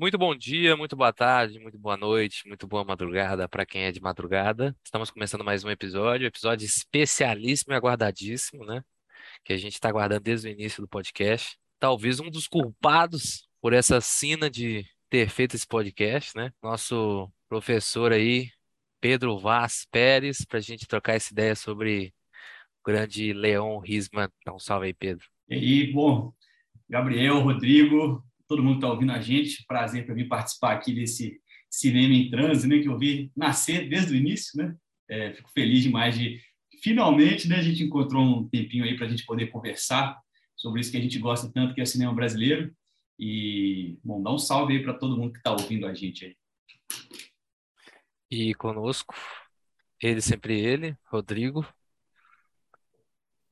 Muito bom dia, muito boa tarde, muito boa noite, muito boa madrugada para quem é de madrugada. Estamos começando mais um episódio, episódio especialíssimo e aguardadíssimo, né? Que a gente está aguardando desde o início do podcast. Talvez um dos culpados por essa sina de ter feito esse podcast, né? Nosso professor aí, Pedro Vaz Pérez, para a gente trocar essa ideia sobre o grande Leon Risman. Um salve aí, Pedro. E aí, bom, Gabriel, Rodrigo, todo mundo está ouvindo a gente. Prazer para mim participar aqui desse cinema em transe, né, que eu vi nascer desde o início, né? É, fico feliz demais de finalmente, né, a gente encontrou um tempinho aí para a gente poder conversar sobre isso que a gente gosta tanto, que é o cinema brasileiro. E, bom, dá um salve aí para todo mundo que está ouvindo a gente aí. E conosco, ele sempre ele, Rodrigo.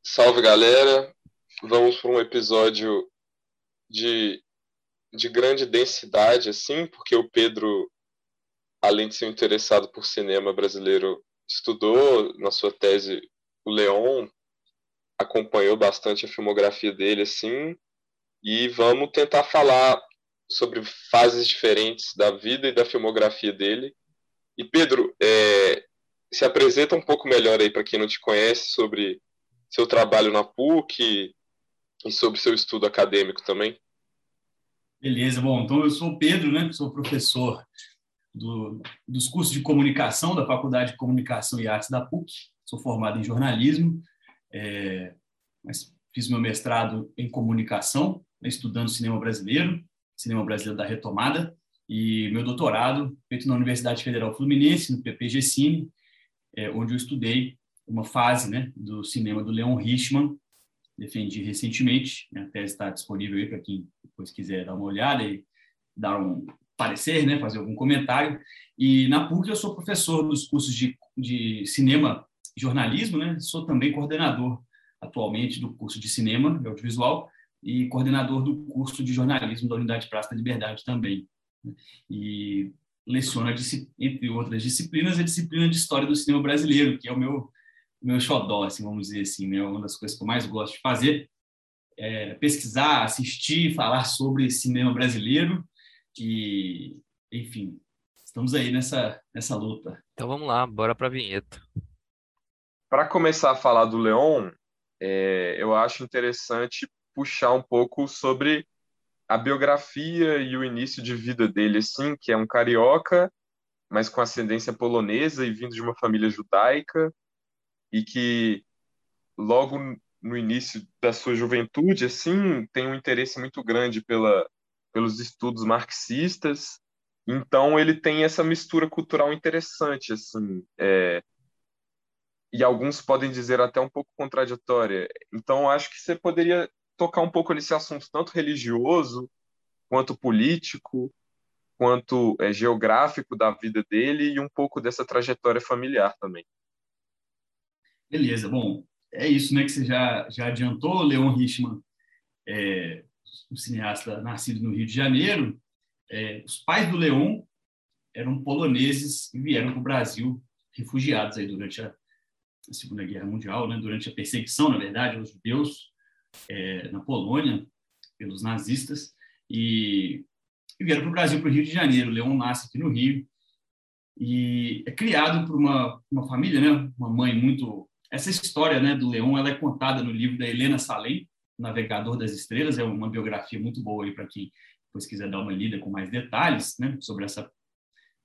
Salve galera, vamos para um episódio de de grande densidade, assim, porque o Pedro, além de ser interessado por cinema brasileiro, estudou na sua tese o Leon, acompanhou bastante a filmografia dele, assim, e vamos tentar falar sobre fases diferentes da vida e da filmografia dele. E Pedro, é, se apresenta um pouco melhor aí para quem não te conhece sobre seu trabalho na PUC e sobre seu estudo acadêmico também. Beleza, bom, então eu sou o Pedro, né, sou professor do, dos cursos de comunicação da Faculdade de Comunicação e Artes da PUC, sou formado em jornalismo, é, mas fiz meu mestrado em comunicação, né, estudando cinema brasileiro, cinema brasileiro da retomada, e meu doutorado feito na Universidade Federal Fluminense, no PPG Cine, é, onde eu estudei uma fase né, do cinema do Leon Richman, defendi recentemente. Minha tese está disponível aí para quem depois quiser dar uma olhada e dar um parecer, né, fazer algum comentário. E na PUC eu sou professor dos cursos de, de cinema e jornalismo, né? Sou também coordenador atualmente do curso de cinema e audiovisual e coordenador do curso de jornalismo da Unidade Praça da Liberdade também. E leciono, entre outras disciplinas, a disciplina de História do Cinema Brasileiro, que é o meu meu xodó, assim, vamos dizer assim, né? Uma das coisas que eu mais gosto de fazer é pesquisar, assistir, falar sobre cinema brasileiro e, enfim, estamos aí nessa, nessa luta. Então vamos lá, bora para a vinheta. Para começar a falar do Leon, é, eu acho interessante puxar um pouco sobre a biografia e o início de vida dele, assim, que é um carioca, mas com ascendência polonesa e vindo de uma família judaica, e que logo no início da sua juventude, assim, tem um interesse muito grande pela, pelos estudos marxistas. Então ele tem essa mistura cultural interessante, assim, é, e alguns podem dizer até um pouco contraditória. Então acho que você poderia tocar um pouco nesse assunto tanto religioso quanto político, quanto é, geográfico da vida dele e um pouco dessa trajetória familiar também. Beleza, bom, é isso né, que você já, já adiantou. Leon Richman, é, um cineasta nascido no Rio de Janeiro. É, os pais do Leon eram poloneses e vieram para o Brasil refugiados aí durante a, a, Segunda Guerra Mundial, né, durante a perseguição, na verdade, aos judeus é, na Polônia pelos nazistas e, e vieram para o Brasil, para o Rio de Janeiro. O Leon nasce aqui no Rio e é criado por uma, uma família, né, uma mãe muito essa história né, do Leão ela é contada no livro da Helena Salem, Navegador das Estrelas, é uma biografia muito boa aí para quem depois quiser dar uma lida com mais detalhes né, sobre essa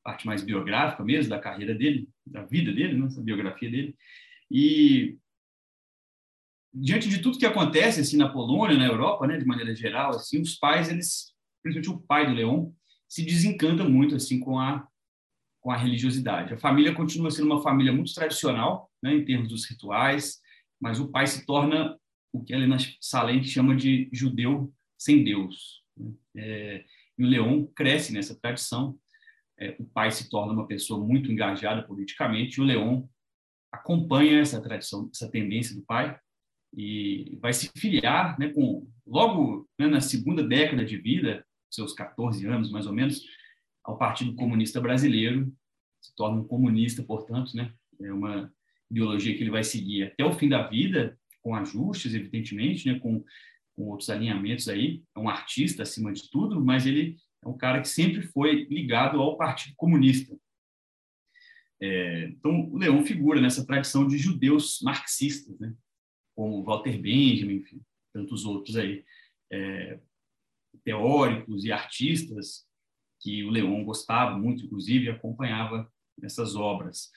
parte mais biográfica mesmo da carreira dele, da vida dele, né, essa biografia dele. E diante de tudo que acontece assim na Polônia, na Europa, né, de maneira geral, assim, os pais eles, principalmente o pai do Leão, se desencanta muito assim com a com a religiosidade. A família continua sendo uma família muito tradicional, né, em termos dos rituais, mas o pai se torna o que a Helena Salem chama de judeu sem Deus. Né? É, e o Leon cresce nessa tradição. É, o pai se torna uma pessoa muito engajada politicamente, e o Leon acompanha essa tradição, essa tendência do pai, e vai se filiar, né, com, logo né, na segunda década de vida, seus 14 anos mais ou menos, ao Partido Comunista Brasileiro, se torna um comunista, portanto, né? É uma ideologia que ele vai seguir até o fim da vida, com ajustes, evidentemente, né? Com, com outros alinhamentos aí. É um artista acima de tudo, mas ele é um cara que sempre foi ligado ao Partido Comunista. É, então, o Leon figura nessa tradição de judeus marxistas, né? como Walter Benjamin, enfim, tantos outros aí, é, teóricos e artistas que o Leon gostava muito, inclusive, acompanhava nessas obras.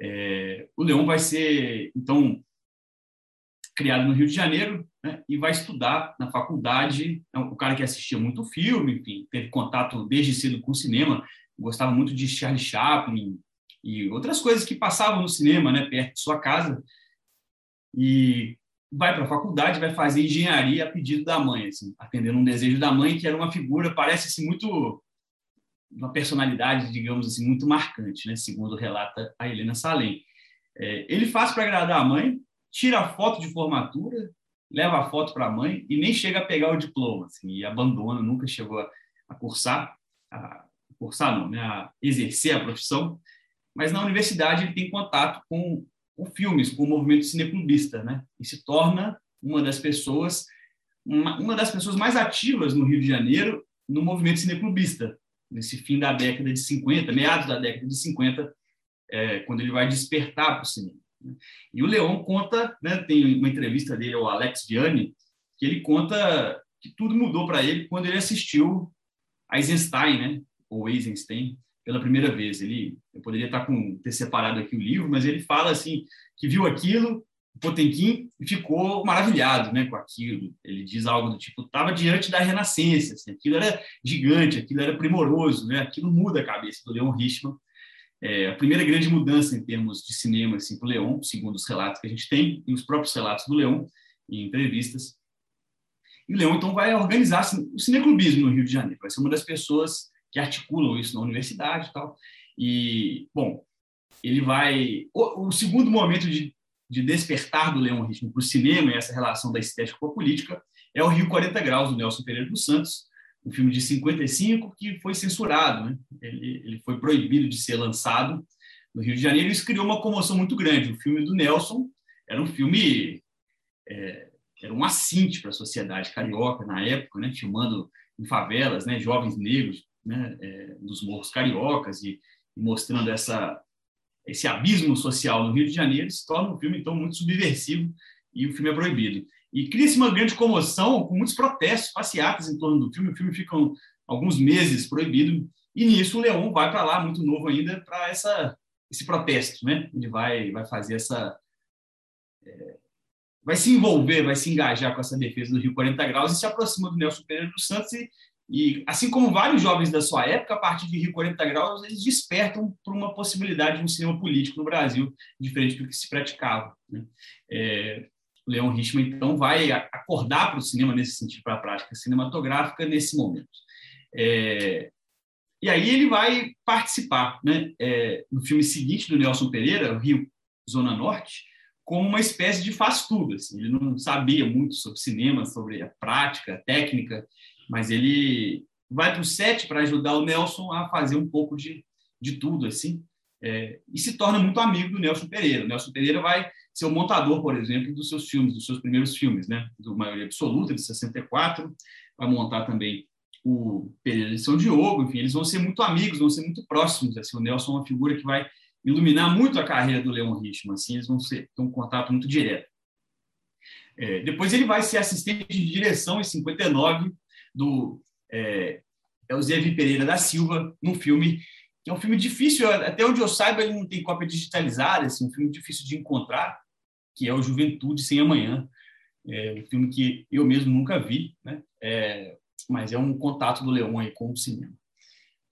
É, o Leon vai ser, então, criado no Rio de Janeiro né, e vai estudar na faculdade. É o cara que assistia muito filme, enfim, teve contato desde cedo com o cinema, gostava muito de Charlie Chaplin e outras coisas que passavam no cinema, né, perto de sua casa. E vai para a faculdade, vai fazer engenharia a pedido da mãe, assim, atendendo um desejo da mãe, que era uma figura, parece assim, muito uma personalidade, digamos assim, muito marcante, né? segundo relata a Helena Salem. É, ele faz para agradar a mãe, tira a foto de formatura, leva a foto para a mãe e nem chega a pegar o diploma, assim, e abandona, nunca chegou a, a cursar, a cursar não, né? a exercer a profissão, mas na universidade ele tem contato com, filmes, com o movimento cineclubista, né? e se torna uma das pessoas uma das pessoas mais ativas no Rio de Janeiro no movimento cineclubista, nesse fim da década de 50, meados da década de 50, é, quando ele vai despertar para o cinema. Né? E o Leon conta, né, tem uma entrevista dele ao Alex Vianney, que ele conta que tudo mudou para ele quando ele assistiu Eisenstein, né, ou Eisenstein, pela primeira vez. Ele, eu poderia estar com ter separado aqui o livro, mas ele fala assim que viu aquilo Potemkin ficou maravilhado né, com aquilo. Ele diz algo do tipo: estava diante da renascença, assim, aquilo era gigante, aquilo era primoroso, né, aquilo muda a cabeça do Leon Richman. É, a primeira grande mudança em termos de cinema assim, para o Leon, segundo os relatos que a gente tem, e os próprios relatos do Leon em entrevistas. E o Leon, então, vai organizar o cineclubismo no Rio de Janeiro, vai ser uma das pessoas que articulam isso na universidade e tal. E, bom, ele vai. O, o segundo momento de de despertar do Leon Ritmo para o cinema e essa relação da estética com a política é o Rio 40 Graus, do Nelson Pereira dos Santos, um filme de 55 que foi censurado. Né? Ele, ele foi proibido de ser lançado no Rio de Janeiro e isso criou uma comoção muito grande. O filme do Nelson era um filme, é, era um assinte para a sociedade carioca na época, né? filmando em favelas, né? jovens negros né? É, dos morros cariocas e, e mostrando essa esse abismo social no Rio de Janeiro se torna um filme, então, muito subversivo e o filme é proibido. E cria-se uma grande comoção, com muitos protestos, passeatas em torno do filme. O filme fica alguns meses proibido, e nisso o Leon vai para lá, muito novo ainda, para esse protesto, né? Ele vai vai fazer essa é, vai se envolver, vai se engajar com essa defesa do Rio 40 graus e se aproxima do Nelson Pereira dos Santos e e, assim como vários jovens da sua época, a partir de Rio 40 Graus, eles despertam por uma possibilidade de um cinema político no Brasil, diferente do que se praticava. Né? É, Leon Richman, então, vai acordar para o cinema nesse sentido, para a prática cinematográfica, nesse momento. É, e aí ele vai participar né, é, no filme seguinte do Nelson Pereira, Rio Zona Norte, como uma espécie de faz-tudo. Assim. Ele não sabia muito sobre cinema, sobre a prática, a técnica, mas ele vai para o set para ajudar o Nelson a fazer um pouco de, de tudo, assim, é, e se torna muito amigo do Nelson Pereira. O Nelson Pereira vai ser o montador, por exemplo, dos seus filmes, dos seus primeiros filmes, né? Do Maioria Absoluta, de 64, vai montar também o Pereira de São Diogo, enfim, eles vão ser muito amigos, vão ser muito próximos, assim, o Nelson é uma figura que vai iluminar muito a carreira do Leon Richman, assim, eles vão ser, ter um contato muito direto. É, depois ele vai ser assistente de direção em 59 do é, Eusébio Pereira da Silva, num filme que é um filme difícil, até onde eu saiba, ele não tem cópia digitalizada, assim, um filme difícil de encontrar, que é o Juventude Sem Amanhã, é um filme que eu mesmo nunca vi, né? É, mas é um contato do Leão com o cinema.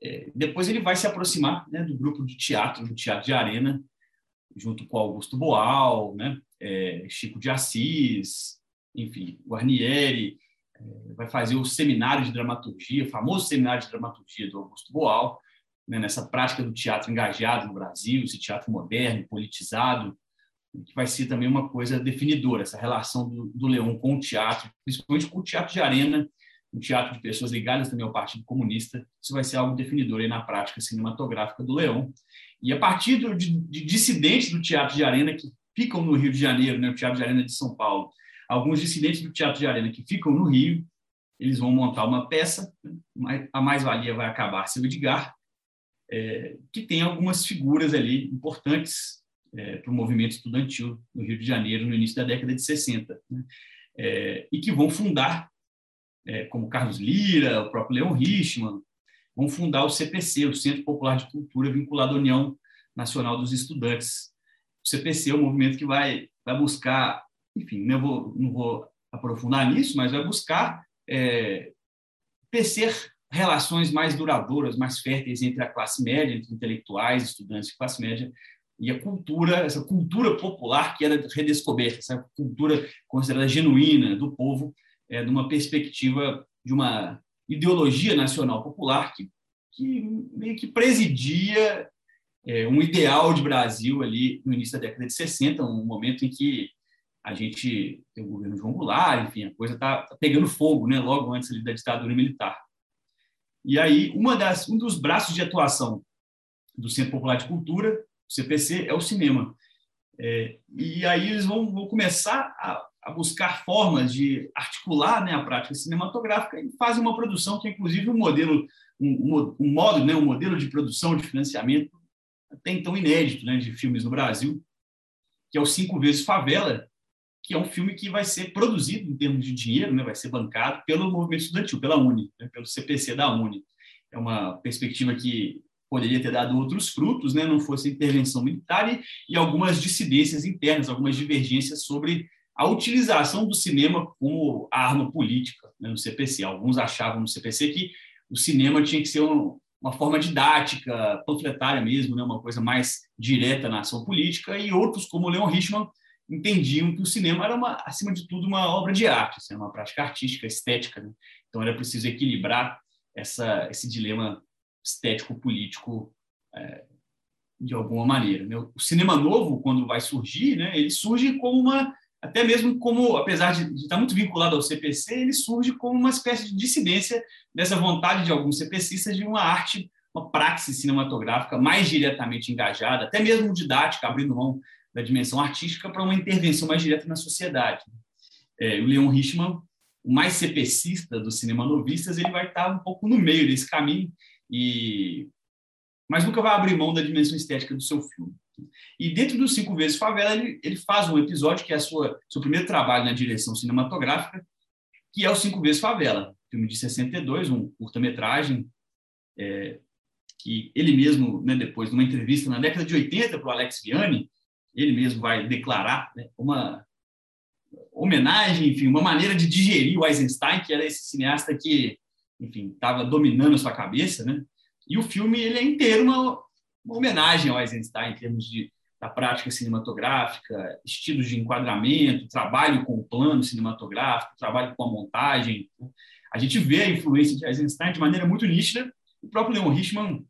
É, depois ele vai se aproximar né, do grupo de teatro, do Teatro de Arena, junto com Augusto Boal, né, é, Chico de Assis, enfim, Guarnieri, vai fazer o seminário de dramaturgia, o famoso seminário de dramaturgia do Augusto Boal, né, nessa prática do teatro engajado no Brasil, esse teatro moderno, politizado, que vai ser também uma coisa definidora, essa relação do, do Leão com o teatro, principalmente com o teatro de arena, um teatro de pessoas ligadas também ao Partido Comunista, isso vai ser algo definidor aí na prática cinematográfica do Leão. E a partir de, de dissidentes do teatro de arena que ficam no Rio de Janeiro, né, o teatro de arena de São Paulo, alguns dissidentes do Teatro de Arena que ficam no Rio, eles vão montar uma peça, a mais-valia vai acabar seu Edgar, é, que tem algumas figuras ali importantes é, para o movimento estudantil no Rio de Janeiro no início da década de 60, né? é, e que vão fundar, é, como Carlos Lira, o próprio Leon Richman, vão fundar o CPC, o Centro Popular de Cultura, vinculado à União Nacional dos Estudantes. O CPC é um movimento que vai, vai buscar, enfim, não vou, não vou aprofundar nisso, mas vai buscar é, tecer relações mais duradouras, mais férteis entre a classe média, entre intelectuais, estudantes de classe média, e a cultura, essa cultura popular que era redescoberta, essa cultura considerada genuína do povo, é, numa perspectiva de uma ideologia nacional popular que, que meio que presidia é, um ideal de Brasil ali no início da década de 60, um momento em que a gente tem o governo João Goulart, enfim, a coisa está tá pegando fogo, né, logo antes ali da ditadura militar. E aí, uma das, um dos braços de atuação do Centro Popular de Cultura, o CPC, é o cinema. É, e aí eles vão, vão começar a, a, buscar formas de articular né, a prática cinematográfica e fazem uma produção que inclusive, um modelo, um, um modo, né, um modelo de produção, de financiamento até então inédito né, de filmes no Brasil, que é o Cinco Vezes Favela, que é um filme que vai ser produzido em termos de dinheiro, né, vai ser bancado pelo movimento estudantil, pela Uni, né, pelo CPC da Uni. É uma perspectiva que poderia ter dado outros frutos, né, não fosse a intervenção militar e, e algumas dissidências internas, algumas divergências sobre a utilização do cinema como arma política né, no CPC. Alguns achavam no CPC que o cinema tinha que ser um, uma forma didática, panfletária mesmo, né, uma coisa mais direta na ação política, e outros, como Leon Richman, entendiam que o cinema era, uma, acima de tudo, uma obra de arte, assim, uma prática artística, estética. Né? Então, era preciso equilibrar essa, esse dilema estético-político é, de alguma maneira. Né? O cinema novo, quando vai surgir, né, ele surge como uma, até mesmo como, apesar de, estar muito vinculado ao CPC, ele surge como uma espécie de dissidência dessa vontade de alguns CPCistas de uma arte, uma praxis cinematográfica mais diretamente engajada, até mesmo didática, abrindo mão da dimensão artística para uma intervenção mais direta na sociedade. É, o Leon Richman, o mais cepecista dos cinema novistas, ele vai estar um pouco no meio desse caminho, e mas nunca vai abrir mão da dimensão estética do seu filme. E dentro dos Cinco Vezes Favela, ele, ele faz um episódio que é a sua seu primeiro trabalho na direção cinematográfica, que é o Cinco Vezes Favela, filme de 62, um curta-metragem é, que ele mesmo, né, depois, numa entrevista na década de 80 para o Alex Vianney, ele mesmo vai declarar né, uma homenagem, enfim, uma maneira de digerir o Eisenstein, que era esse cineasta que, enfim, estava dominando a sua cabeça, né? E o filme ele é inteiro uma, uma homenagem ao Eisenstein em termos de da prática cinematográfica, estilos de enquadramento, trabalho com o plano cinematográfico, trabalho com a montagem. Né. A gente vê a influência de Eisenstein de maneira muito nítida. O próprio Leon Richman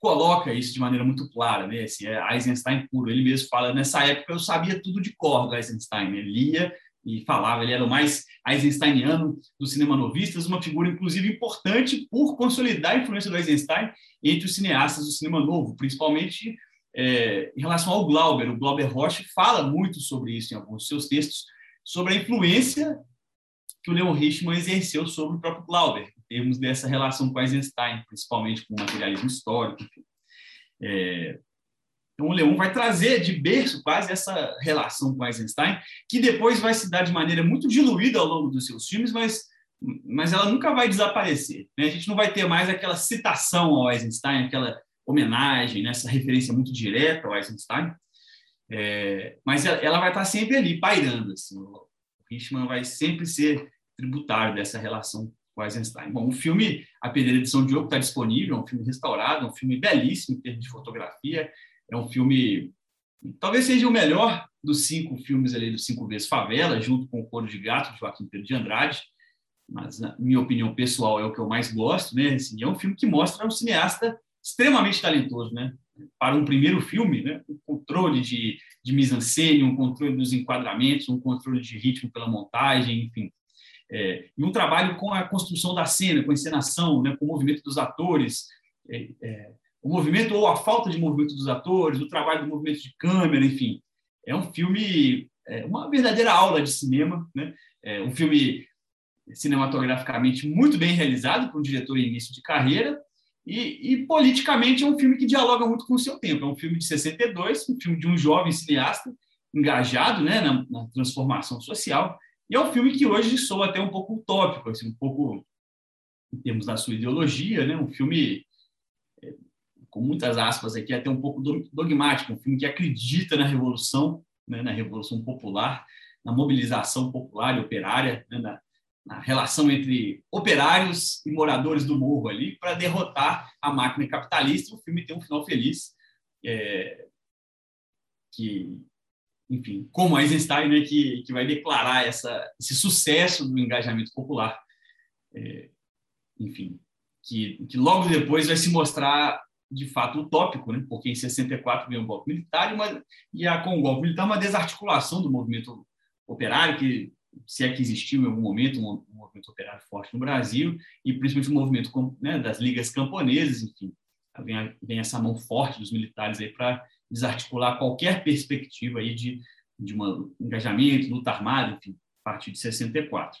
coloca isso de maneira muito clara, né? Assim, é Eisenstein puro. Ele mesmo fala, nessa época eu sabia tudo de cor do Eisenstein. Ele lia e falava, ele era o mais Eisensteiniano dos cinema novistas, uma figura, inclusive, importante por consolidar a influência do Eisenstein entre os cineastas do cinema novo, principalmente é, em relação ao Glauber. O Glauber Rocha fala muito sobre isso em alguns de seus textos, sobre a influência que o Leon Richman exerceu sobre o próprio Glauber termos dessa relação com Eisenstein, principalmente com o materialismo histórico. É, então, o Leon vai trazer de berço quase essa relação com Eisenstein, que depois vai se dar de maneira muito diluída ao longo dos seus filmes, mas, mas ela nunca vai desaparecer. Né? A gente não vai ter mais aquela citação ao Eisenstein, aquela homenagem, né? essa referência muito direta ao Eisenstein, é, mas ela, ela, vai estar sempre ali, pairando. Assim. O Richman vai sempre ser tributário dessa relação com Eisenstein. Bom, o filme A Pedreira de Diogo está disponível, é um filme restaurado, um filme belíssimo em termos de fotografia, é um filme, talvez seja o melhor dos cinco filmes ali, dos cinco vezes Favela, junto com O Coro de Gato, de Joaquim Pedro de Andrade, mas na minha opinião pessoal é o que eu mais gosto, né? Assim, é um filme que mostra um cineasta extremamente talentoso, né? Para um primeiro filme, né? Um controle de, de mise-en-scène, um controle dos enquadramentos, um controle de ritmo pela montagem, enfim, é, e um trabalho com a construção da cena, com a encenação, né, com o movimento dos atores, é, é, o movimento ou a falta de movimento dos atores, o trabalho do movimento de câmera, enfim. É um filme, é, uma verdadeira aula de cinema, né? É um filme cinematograficamente muito bem realizado para um diretor em início de carreira, e, e, politicamente é um filme que dialoga muito com o seu tempo. É um filme de 62, um filme de um jovem cineasta engajado né, na, na transformação social, e é um filme que hoje soa até um pouco utópico, assim, um pouco em termos da sua ideologia, né, um filme é, com muitas aspas aqui, até um pouco dogmático, um filme que acredita na revolução, né, na revolução popular, na mobilização popular e operária, né, na, na relação entre operários e moradores do morro ali para derrotar a máquina capitalista. O filme tem um final feliz, é, que, enfim, como Eisenstein, né, que, que vai declarar essa, esse sucesso do engajamento popular, é, enfim, que, que logo depois vai se mostrar de fato utópico, né? porque em 64 veio um golpe militar e, uma, e a, com o golpe militar uma desarticulação do movimento operário que se é que existiu em algum momento um, movimento operário forte no Brasil, e principalmente o movimento né, das ligas camponesas, enfim, vem, vem, essa mão forte dos militares aí para desarticular qualquer perspectiva aí de, de um engajamento, luta armada, enfim, a partir de 64.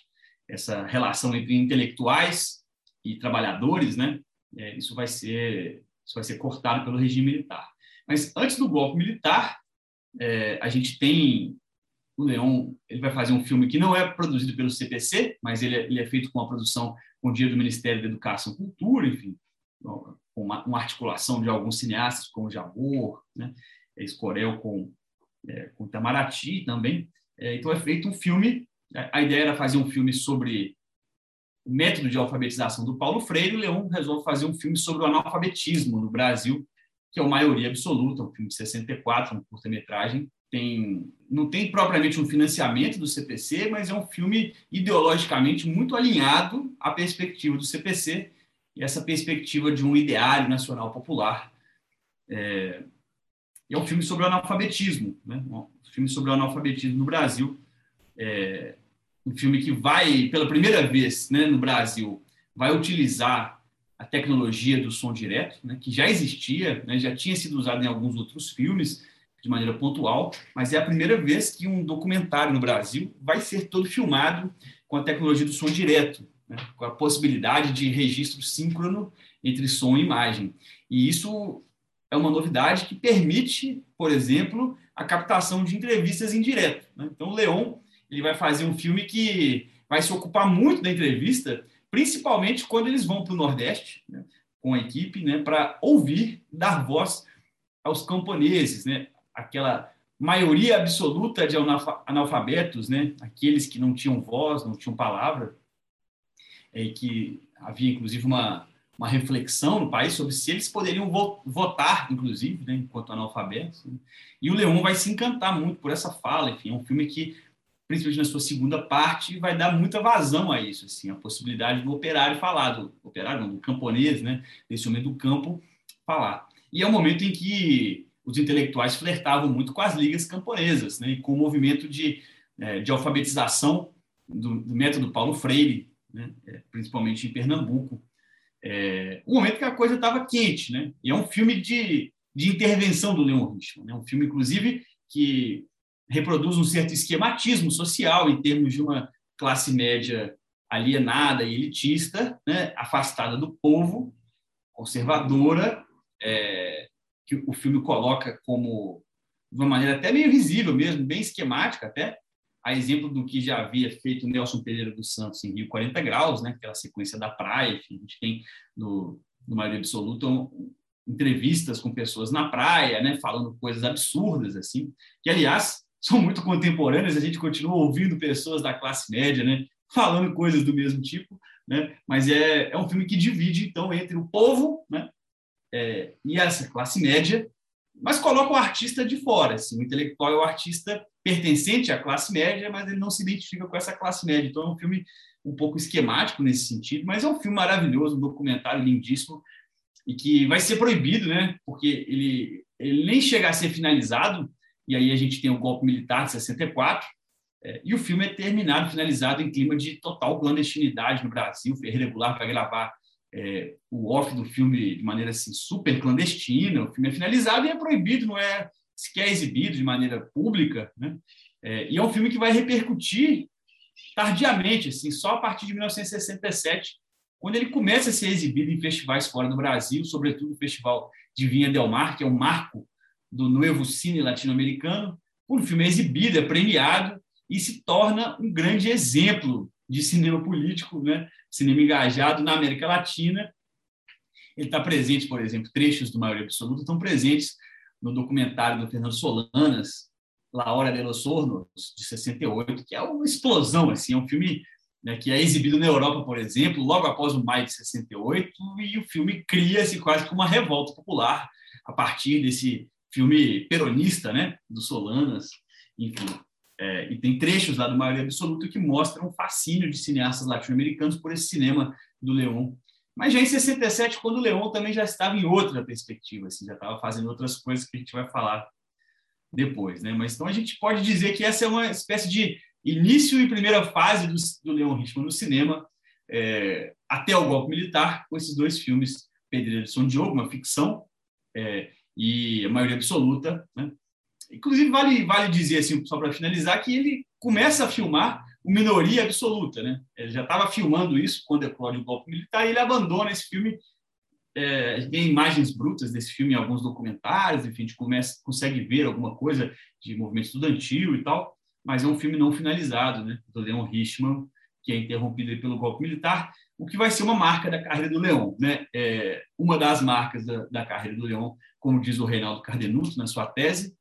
Essa relação entre intelectuais e trabalhadores, né, é, isso vai ser isso vai ser cortado pelo regime militar. Mas antes do golpe militar, é, a gente tem o Leon ele vai fazer um filme que não é produzido pelo CPC, mas ele é, ele é feito com a produção com o dinheiro do Ministério da Educação e Cultura, enfim, uma, uma, articulação de alguns cineastas, como Jabor, né, Escorel com, é, com Itamaraty também. É, então é feito um filme, a ideia era fazer um filme sobre o método de alfabetização do Paulo Freire, o Leon resolve fazer um filme sobre o analfabetismo no Brasil, que é o Maioria Absoluta, um filme de 64, um curta-metragem, tem não tem propriamente um financiamento do CPC, mas é um filme ideologicamente muito alinhado à perspectiva do CPC e essa perspectiva de um ideário nacional popular. É, é um filme sobre o analfabetismo, né? um filme sobre o analfabetismo no Brasil. É, um filme que vai, pela primeira vez né, no Brasil, vai utilizar a tecnologia do som direto, né, que já existia, né, já tinha sido usado em alguns outros filmes, de maneira pontual, mas é a primeira vez que um documentário no Brasil vai ser todo filmado com a tecnologia do som direto, né? com a possibilidade de registro síncrono entre som e imagem. E isso é uma novidade que permite, por exemplo, a captação de entrevistas em direto. Né? Então, o Leon ele vai fazer um filme que vai se ocupar muito da entrevista, principalmente quando eles vão para o Nordeste, né? com a equipe, né? para ouvir, dar voz aos camponeses, né? aquela maioria absoluta de analfabetos, né? aqueles que não tinham voz, não tinham palavra, e que havia inclusive uma, uma reflexão no país sobre se eles poderiam votar, inclusive, né? enquanto analfabetos. Né? E o Leon vai se encantar muito por essa fala, enfim, é um filme que, principalmente na sua segunda parte, vai dar muita vazão a isso, assim, a possibilidade do operário falar, do operário, não, do camponês, né? nesse momento do campo, falar. E é um momento em que os intelectuais flertavam muito com as ligas camponesas, né, com o movimento de, é, de alfabetização do, do, método Paulo Freire, né, é, principalmente em Pernambuco. É, um momento que a coisa estava quente, né? E é um filme de, de intervenção do Leon Richman, né? Um filme, inclusive, que reproduz um certo esquematismo social em termos de uma classe média alienada e elitista, né? afastada do povo, conservadora, é, que o filme coloca como, de uma maneira até meio visível mesmo, bem esquemática até, a exemplo do que já havia feito Nelson Pereira dos Santos em Rio 40 Graus, né, aquela sequência da praia, enfim, a gente tem no, no Maioria Absoluta um, entrevistas com pessoas na praia, né, falando coisas absurdas, assim, que, aliás, são muito contemporâneas, a gente continua ouvindo pessoas da classe média, né, falando coisas do mesmo tipo, né, mas é, é um filme que divide, então, entre o povo, né, é, e essa classe média, mas coloca o artista de fora. Assim, o intelectual é o artista pertencente à classe média, mas ele não se identifica com essa classe média. Então é um filme um pouco esquemático nesse sentido, mas é um filme maravilhoso, um documentário lindíssimo e que vai ser proibido, né? Porque ele, ele nem chega a ser finalizado. E aí a gente tem o golpe militar de 64 é, e o filme é terminado, finalizado em clima de total clandestinidade no Brasil. Ferreira Goulart vai gravar é, o off do filme de maneira assim, super clandestina, o filme é finalizado e é proibido, não é sequer exibido de maneira pública, né? É, e é um filme que vai repercutir tardiamente, assim, só a partir de 1967, quando ele começa a ser exibido em festivais fora do Brasil, sobretudo o Festival de Vinha Del Mar, que é um marco do novo cine latino-americano. O filme é exibido, é premiado e se torna um grande exemplo de cinema político, né? cinema engajado na América Latina. Ele está presente, por exemplo, trechos do Maioria Absoluta estão presentes no documentário do Fernando Solanas, La Hora de los Hornos, de 68, que é uma explosão, assim, é um filme né, que é exibido na Europa, por exemplo, logo após o maio de 68, e o filme cria-se quase como uma revolta popular a partir desse filme peronista, né, do Solanas, enfim. É, e tem trechos lá do Maioria Absoluta que mostram o fascínio de cineastas latino-americanos por esse cinema do Leon. Mas já em 67, quando o Leon também já estava em outra perspectiva, assim, já estava fazendo outras coisas que a gente vai falar depois, né? Mas então a gente pode dizer que essa é uma espécie de início e primeira fase do, do Leon Richman no cinema, é, até o golpe militar, com esses dois filmes, Pedreira de São Diogo, uma ficção, é, e a maioria absoluta. Né? Inclusive, vale, vale dizer, assim, só para finalizar, que ele começa a filmar o Minoria Absoluta. Né? Ele já estava filmando isso quando eclode o golpe militar e ele abandona esse filme. É, tem imagens brutas desse filme em alguns documentários, enfim, a gente começa, consegue ver alguma coisa de movimento estudantil e tal, mas é um filme não finalizado, né, do Leon Richman, que é interrompido pelo golpe militar, o que vai ser uma marca da carreira do Leon. Né? É, uma das marcas da, da carreira do Leon como diz o Reinaldo Cardenuto na sua tese,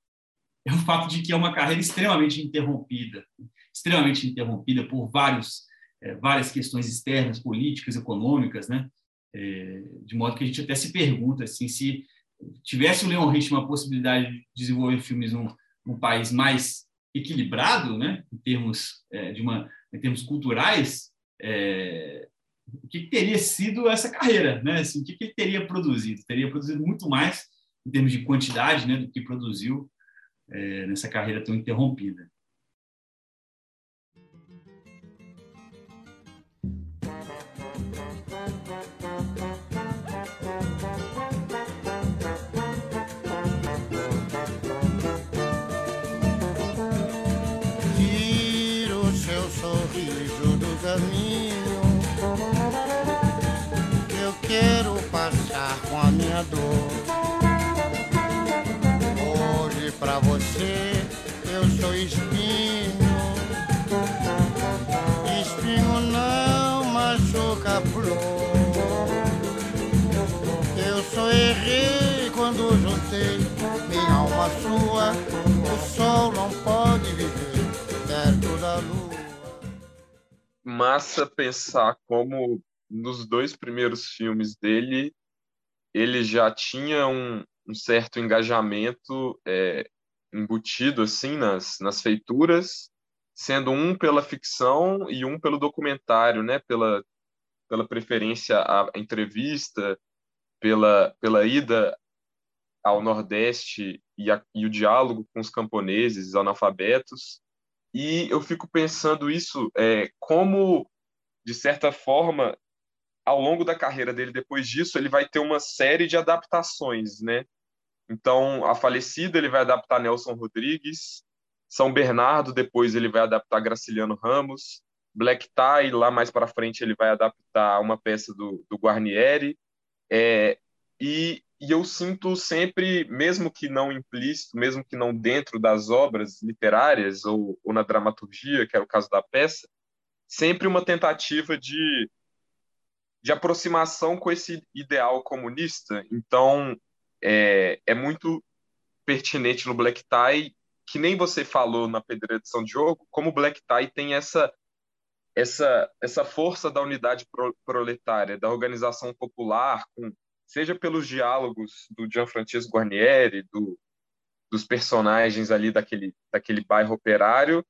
é o fato de que é uma carreira extremamente interrompida, extremamente interrompida por vários, é, várias questões externas, políticas, econômicas, né? É, de modo que a gente até se pergunta assim, se tivesse o Leon Rich uma possibilidade de desenvolver filmes num, num país mais equilibrado, né? em termos é, de uma, em termos culturais, o que, que, teria sido essa carreira, né? Assim, o que, que ele teria produzido? Teria produzido muito mais em termos de quantidade né, do que produziu é, nessa carreira tão interrompida. Tira o seu sorriso do caminho. Eu quero passar com a minha dor espinho. Espinho não machuca flor. Eu só errei quando juntei minha alma sua. O sol não pode viver perto da lua. Massa pensar como nos dois primeiros filmes dele ele já tinha um, um certo engajamento é, embutido assim nas, nas feituras, sendo um pela ficção e um pelo documentário, né? Pela, pela preferência à entrevista, pela, pela ida ao Nordeste e, a, e o diálogo com os camponeses, analfabetos. E eu fico pensando isso, é, como, de certa forma, ao longo da carreira dele, depois disso, ele vai ter uma série de adaptações, né? Então, a falecida ele vai adaptar Nelson Rodrigues, São Bernardo depois ele vai adaptar Graciliano Ramos, Black Tie lá mais para frente ele vai adaptar uma peça do, do Guarnieri, é, e, e eu sinto sempre, mesmo que não implícito, mesmo que não dentro das obras literárias ou, ou na dramaturgia, que era o caso da peça, sempre uma tentativa de de aproximação com esse ideal comunista. Então, é, é muito pertinente no Black Tie, que nem você falou na Pedreira de São Diogo, como o Black Tie tem essa essa essa força da unidade proletária, da organização popular, com, seja pelos diálogos do Gianfrancesco Guarnieri, do, dos personagens ali daquele daquele bairro operário,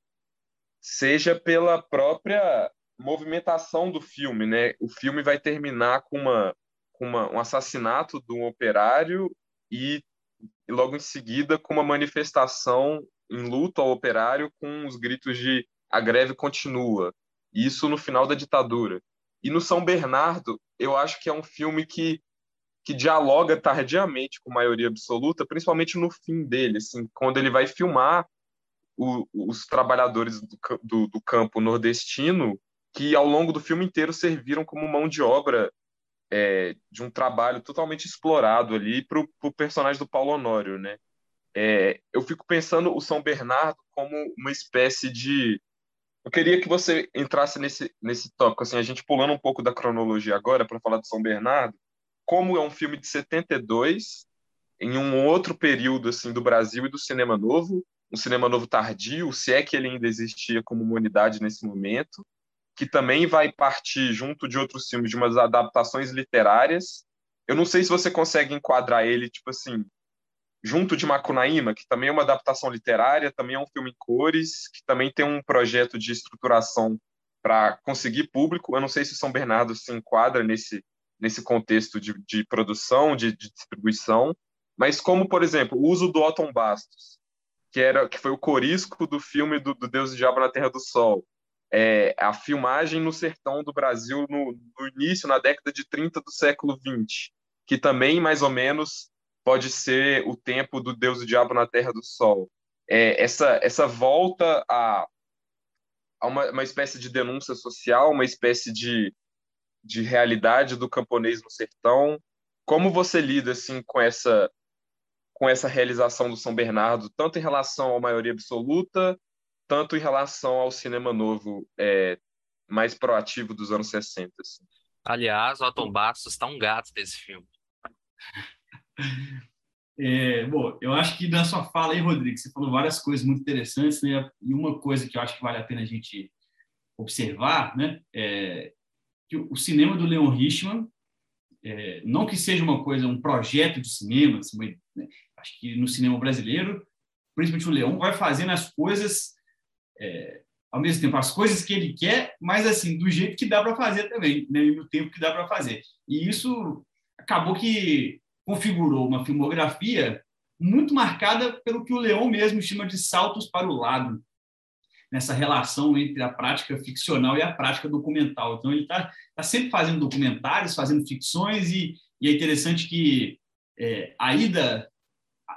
seja pela própria movimentação do filme, né? O filme vai terminar com uma com uma, um assassinato de um operário e, logo em seguida com uma manifestação em luto ao operário com os gritos de a greve continua. Isso no final da ditadura. E no São Bernardo, eu acho que é um filme que que dialoga tardiamente com maioria absoluta, principalmente no fim dele, assim, quando ele vai filmar o, os trabalhadores do, do, do, campo nordestino que ao longo do filme inteiro serviram como mão de obra é, de um trabalho totalmente explorado ali para o personagem do Paulo Honório, né? É, eu fico pensando o São Bernardo como uma espécie de eu queria que você entrasse nesse, nesse tópico, assim, a gente pulando um pouco da cronologia agora para falar de São Bernardo, como é um filme de 72, em um outro período assim do Brasil e do cinema novo, um cinema novo tardio, se é que ele ainda existia como uma unidade nesse momento, que também vai partir junto de outros filmes de umas adaptações literárias. Eu não sei se você consegue enquadrar ele tipo assim, junto de Macunaíma, que também é uma adaptação literária, também é um filme em cores, que também tem um projeto de estruturação para conseguir público. Eu não sei se São Bernardo se enquadra nesse, nesse contexto de, de produção, de, de, distribuição, mas como, por exemplo, o uso do Otton Bastos, que, era, que foi o corisco do filme do, do Deus e Diabo na Terra do Sol, é, a filmagem no sertão do Brasil no, no início, na década de 30 do século 20, que também, mais ou menos, pode ser o tempo do Deus e o Diabo na Terra do Sol. É, essa, essa volta a, a uma, uma espécie de denúncia social, uma espécie de, de realidade do camponês no sertão. Como você lida assim com essa com essa realização do São Bernardo, tanto em relação à maioria absoluta, tanto em relação ao cinema novo é, mais proativo dos anos 60. Assim. Aliás, o Otton Bastos está um gato desse filme. É, bom, eu acho que na sua fala aí, Rodrigo, você falou várias coisas muito interessantes, né? E uma coisa que eu acho que vale a pena a gente observar, né? É que o cinema do Leon Richman, é, não que seja uma coisa, um projeto de cinema, assim, né? acho que no cinema brasileiro, principalmente o Leon, vai fazendo as coisas é, ao mesmo tempo, as coisas que ele quer, mas assim, do jeito que dá para fazer também, né? E no tempo que dá para fazer. E isso acabou que configurou uma filmografia muito marcada pelo que o Leon mesmo chama de saltos para o lado, nessa relação entre a prática ficcional e a prática documental. Então, ele está tá sempre fazendo documentários, fazendo ficções, e, e é interessante que é, a ida,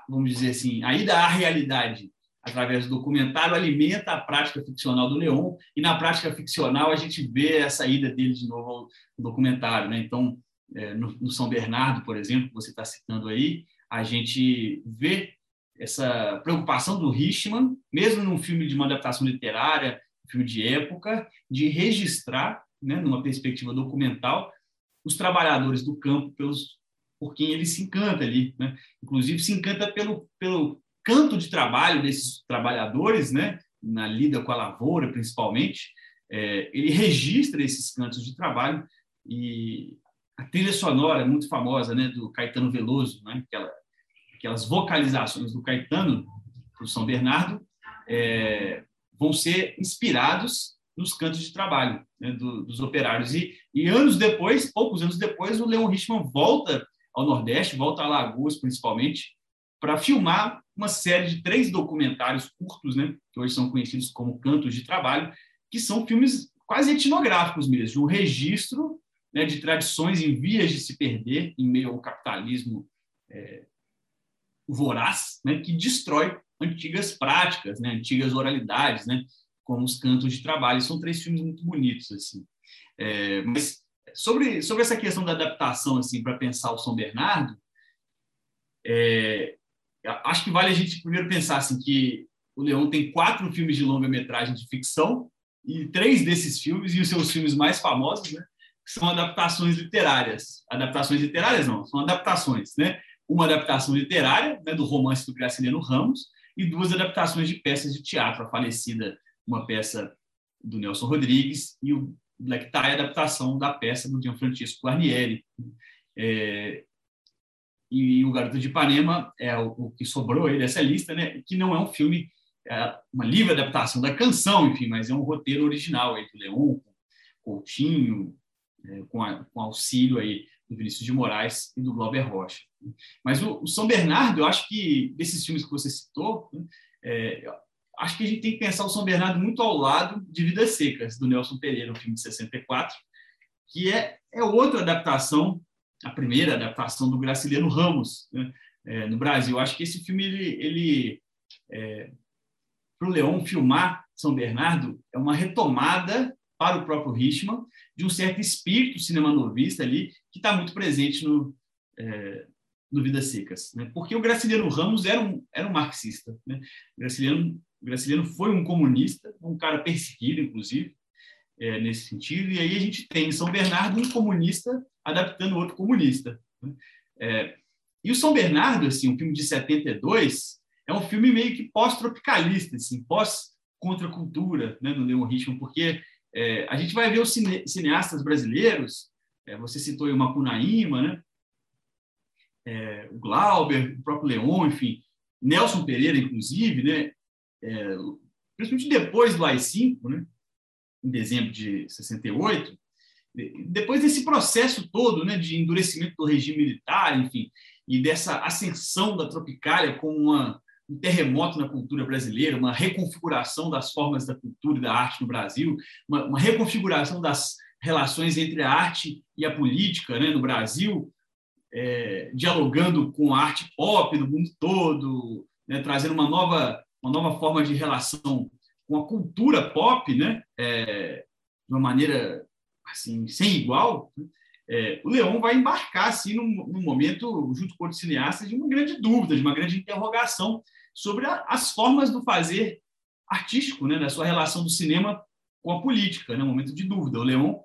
vamos dizer assim, a ida à realidade através do documentário alimenta a prática ficcional do Leon, e na prática ficcional a gente vê essa ida dele de novo ao documentário. Né? Então, é, no, São Bernardo, por exemplo, que você está citando aí, a gente vê essa preocupação do Richman, mesmo num filme de uma adaptação literária, filme de época, de registrar, né, numa perspectiva documental, os trabalhadores do campo pelos, por quem ele se encanta ali. Né? Inclusive, se encanta pelo, pelo canto de trabalho desses trabalhadores, né, na lida com a lavoura, principalmente. É, ele registra esses cantos de trabalho e a trilha sonora é muito famosa, né, do Caetano Veloso, né, Aquela, aquelas vocalizações do Caetano para São Bernardo é, vão ser inspirados nos cantos de trabalho né, do, dos operários. E, e, anos depois, poucos anos depois, o Leon Richman volta ao Nordeste, volta a Lagoas principalmente, para filmar uma série de três documentários curtos, né, que hoje são conhecidos como Cantos de Trabalho, que são filmes quase etnográficos mesmo, um registro né, de tradições em vias de se perder em meio ao capitalismo é, voraz, né, que destrói antigas práticas, né, antigas oralidades, né, como os cantos de trabalho. São três filmes muito bonitos assim. É, mas sobre sobre essa questão da adaptação assim para pensar o São Bernardo, é, acho que vale a gente primeiro pensar assim que o Leão tem quatro filmes de longa metragem de ficção e três desses filmes e os seus filmes mais famosos, né, são adaptações literárias. Adaptações literárias não, são adaptações, né? Uma adaptação literária, né, do romance do Graciliano Ramos, e duas adaptações de peças de teatro, a falecida, uma peça do Nelson Rodrigues, e o Black Tie, adaptação da peça do Gianfrancesco Guarnieri. É, e o Garoto de Ipanema é o, o, que sobrou aí dessa lista, né? Que não é um filme, é uma livre adaptação da canção, enfim, mas é um roteiro original aí do Leon, Coutinho, é, com, a, com auxílio aí do Vinícius de Moraes e do Glauber Rocha. Mas o, o São Bernardo, eu acho que desses filmes que você citou, é, acho que a gente tem que pensar o São Bernardo muito ao lado de Vidas Secas, do Nelson Pereira, um filme de 64, que é, é outra adaptação, a primeira adaptação do Graciliano Ramos né, é, no Brasil. Acho que esse filme ele, ele é, para o Leon filmar São Bernardo é uma retomada para o próprio Richman de um certo espírito cinemanovista ali que está muito presente no, é, no Vidas Secas. Né? Porque o Graciliano Ramos era um, era um marxista. Né? Graciliano, Graciliano foi um comunista, um cara perseguido, inclusive, é, nesse sentido. E aí a gente tem em São Bernardo um comunista adaptando outro comunista. Né? É, e o São Bernardo, assim, um filme de 72, é um filme meio que pós-tropicalista, assim, pós-contracultura, né, no Leon Richman, porque é, a gente vai ver os cine, cineastas brasileiros, é, você citou aí o Macunaíma, né, é, o Glauber, o próprio Leon, enfim, Nelson Pereira, inclusive, né, é, principalmente depois do AI-5, né, em dezembro de 68, depois desse processo todo né, de endurecimento do regime militar, enfim, e dessa ascensão da Tropicália como uma, um terremoto na cultura brasileira, uma reconfiguração das formas da cultura e da arte no Brasil, uma, uma reconfiguração das relações entre a arte e a política né, no Brasil, é, dialogando com a arte pop no mundo todo, né, trazendo uma nova, uma nova forma de relação com a cultura pop, né, é, de uma maneira assim sem igual. Né, é, o Leão vai embarcar assim num, num, momento junto com outros cineastas de uma grande dúvida, de uma grande interrogação sobre a, as formas do fazer artístico, né, da sua relação do cinema com a política, né, um momento de dúvida. O Leão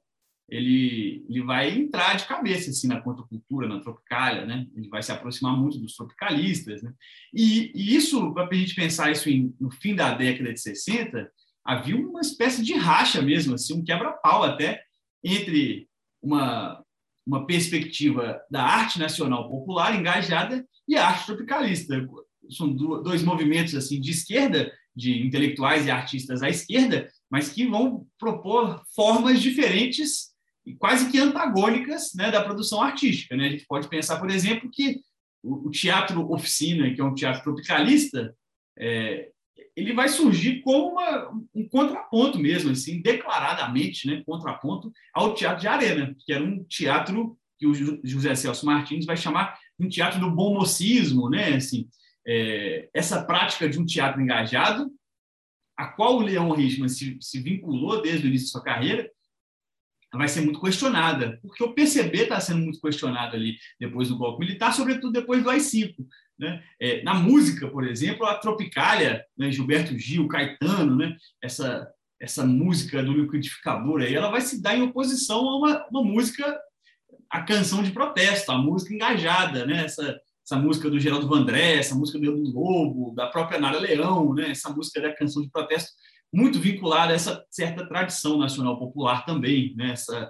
ele, ele vai entrar de cabeça assim na contracultura, na tropicália, né? Ele vai se aproximar muito dos tropicalistas, né? E, e isso, para a gente pensar isso em, no fim da década de 60, havia uma espécie de racha mesmo, assim, um quebra-pau até entre uma uma perspectiva da arte nacional popular engajada e a arte tropicalista. São dois movimentos assim de esquerda, de intelectuais e artistas à esquerda, mas que vão propor formas diferentes quase que antagônicas né, da produção artística. Né? A gente pode pensar, por exemplo, que o, teatro oficina, que é um teatro tropicalista, é, ele vai surgir como uma, um contraponto mesmo, assim, declaradamente, né, contraponto ao teatro de arena, que era um teatro que o José Celso Martins vai chamar um teatro do bom mocismo, né, assim, é, essa prática de um teatro engajado, a qual o Leon Richman se, se vinculou desde o início de sua carreira, vai ser muito questionada, porque o PCB está sendo muito questionado ali depois do golpe militar, sobretudo depois do AI-5. Né? É, na música, por exemplo, a Tropicália, né, Gilberto Gil, Caetano, né, essa, essa música do liquidificador aí, ela vai se dar em oposição a uma, uma música, a canção de protesto, a música engajada, né? essa, essa música do Geraldo Vandré, essa música do Lobo, da própria Nara Leão, né? essa música da canção de protesto muito vinculada a essa certa tradição nacional popular também, né? essa,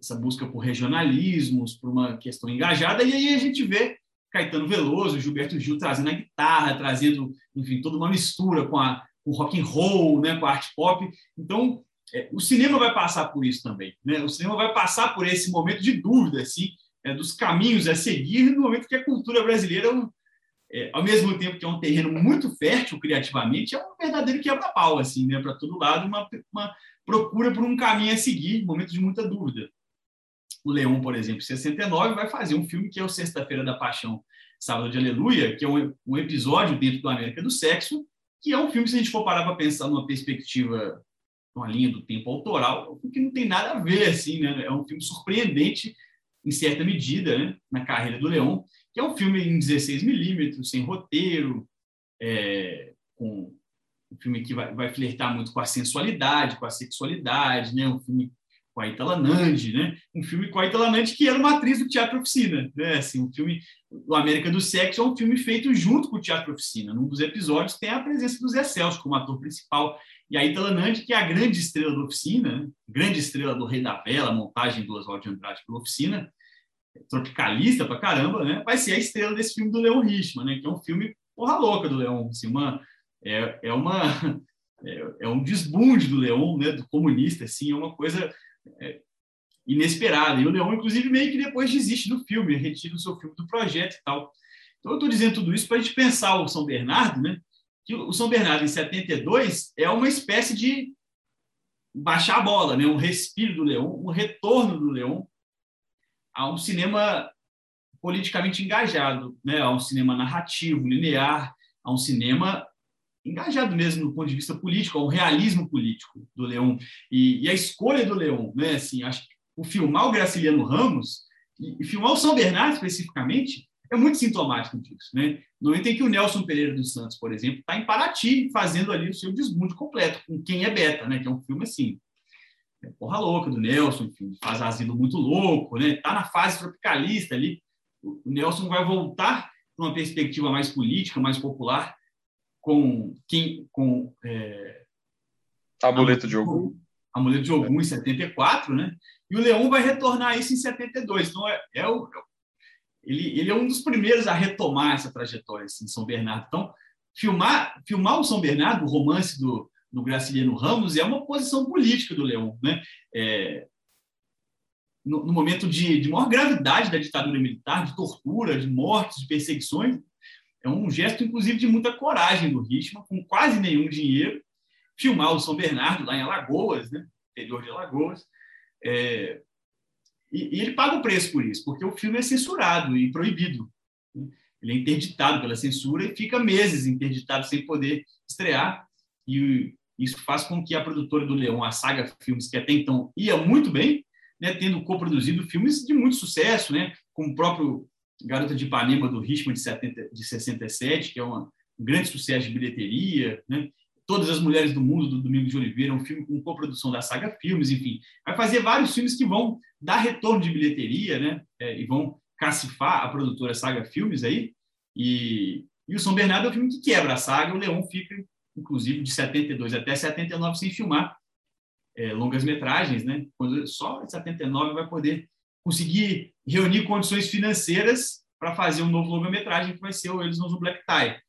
essa busca por regionalismos, por uma questão engajada, e aí a gente vê Caetano Veloso, Gilberto Gil trazendo a guitarra, trazendo, enfim, toda uma mistura com, a, com o rock and roll, né, com a arte pop. Então, é, o cinema vai passar por isso também, né? O cinema vai passar por esse momento de dúvida, assim, é, dos caminhos a seguir no momento que a cultura brasileira é, ao mesmo tempo que é um terreno muito fértil criativamente, é um verdadeiro quebra-pau, assim, né? Para todo lado, uma, uma procura por um caminho a seguir, momento de muita dúvida. O Leão, por exemplo, em 69, vai fazer um filme que é o Sexta-feira da Paixão, Sábado de Aleluia, que é um, um episódio dentro do América do Sexo, que é um filme, se a gente for parar para pensar numa perspectiva, uma linha do tempo autoral, que não tem nada a ver, assim, né? É um filme surpreendente, em certa medida, né? na carreira do Leão, que é um filme em 16 milímetros, sem roteiro, é, com um filme que vai, vai flertar muito com a sensualidade, com a sexualidade, né? Um filme com a Itala Nandi, né? Um filme com a Itala Nandi que era uma atriz do Teatro Oficina, né? Assim, um filme do América do Sexo é um filme feito junto com o Teatro Oficina. Num dos episódios tem a presença do Zé Celso como ator principal e a Itala Nandi, que é a grande estrela da Oficina, né? grande estrela do Rei da Vela, montagem do Oswald de Andrade pela Oficina, tropicalista pra caramba, né? Vai ser a estrela desse filme do Leon Richman, né? Que é um filme porra louca do Leon, assim, uma é, é uma é, é, um desbunde do Leon, né? Do comunista, assim, é uma coisa é, inesperada. E o Leon, inclusive, meio que depois desiste do filme, retira o seu filme do projeto e tal. Então, eu estou dizendo tudo isso para a gente pensar o São Bernardo, né? Que o São Bernardo, em 72, é uma espécie de baixar a bola, né? Um respiro do Leon, um retorno do Leon a um cinema politicamente engajado, né? a um cinema narrativo, linear, a um cinema engajado mesmo no ponto de vista político, ao realismo político do Leão e, e, a escolha do Leão, né? Assim, acho que o filmar o Graciliano Ramos e, e filmar o São Bernardo especificamente é muito sintomático disso, né? No momento em que o Nelson Pereira dos Santos, por exemplo, está em Paraty fazendo ali o seu desmundo completo com Quem é Beta, né? Que é um filme assim, é porra louca do Nelson, enfim, faz asilo muito louco, né? Tá na fase tropicalista ali. O Nelson vai voltar para uma perspectiva mais política, mais popular, com quem, com é, Amuleto de Ogum. Amuleto de Ogum em 74, né? E o Leão vai retornar isso em 72. Então é, é o, ele, ele é um dos primeiros a retomar essa trajetória assim, em São Bernardo. Então filmar filmar o São Bernardo, o romance do no Graciliano Ramos é uma posição política do Leão. Né? É, no, no, momento de, de maior gravidade da ditadura militar, de tortura, de mortes, de perseguições, é um gesto, inclusive, de muita coragem do Richman, com quase nenhum dinheiro, filmar o São Bernardo lá em Alagoas, né? interior de Alagoas. É, e, e, ele paga o preço por isso, porque o filme é censurado e proibido. Né? Ele é interditado pela censura e fica meses interditado sem poder estrear. E isso faz com que a produtora do Leão, a Saga Filmes, que até então ia muito bem, né, tendo coproduzido filmes de muito sucesso, né, como o próprio Garota de Ipanema do Richmond de, 70, de 67, que é uma, um grande sucesso de bilheteria, né, Todas as Mulheres do Mundo, do Domingo de Oliveira, um filme com coprodução da Saga Filmes, enfim. Vai fazer vários filmes que vão dar retorno de bilheteria, né? É, e vão cacifar a produtora Saga Filmes aí. E, e o São Bernardo é um filme que quebra a saga, o Leão fica inclusive de 72 até 79 sem filmar é, longas metragens, né? Quando só em 79 vai poder conseguir reunir condições financeiras para fazer um novo longa-metragem que vai ser o Eles no Black Tie.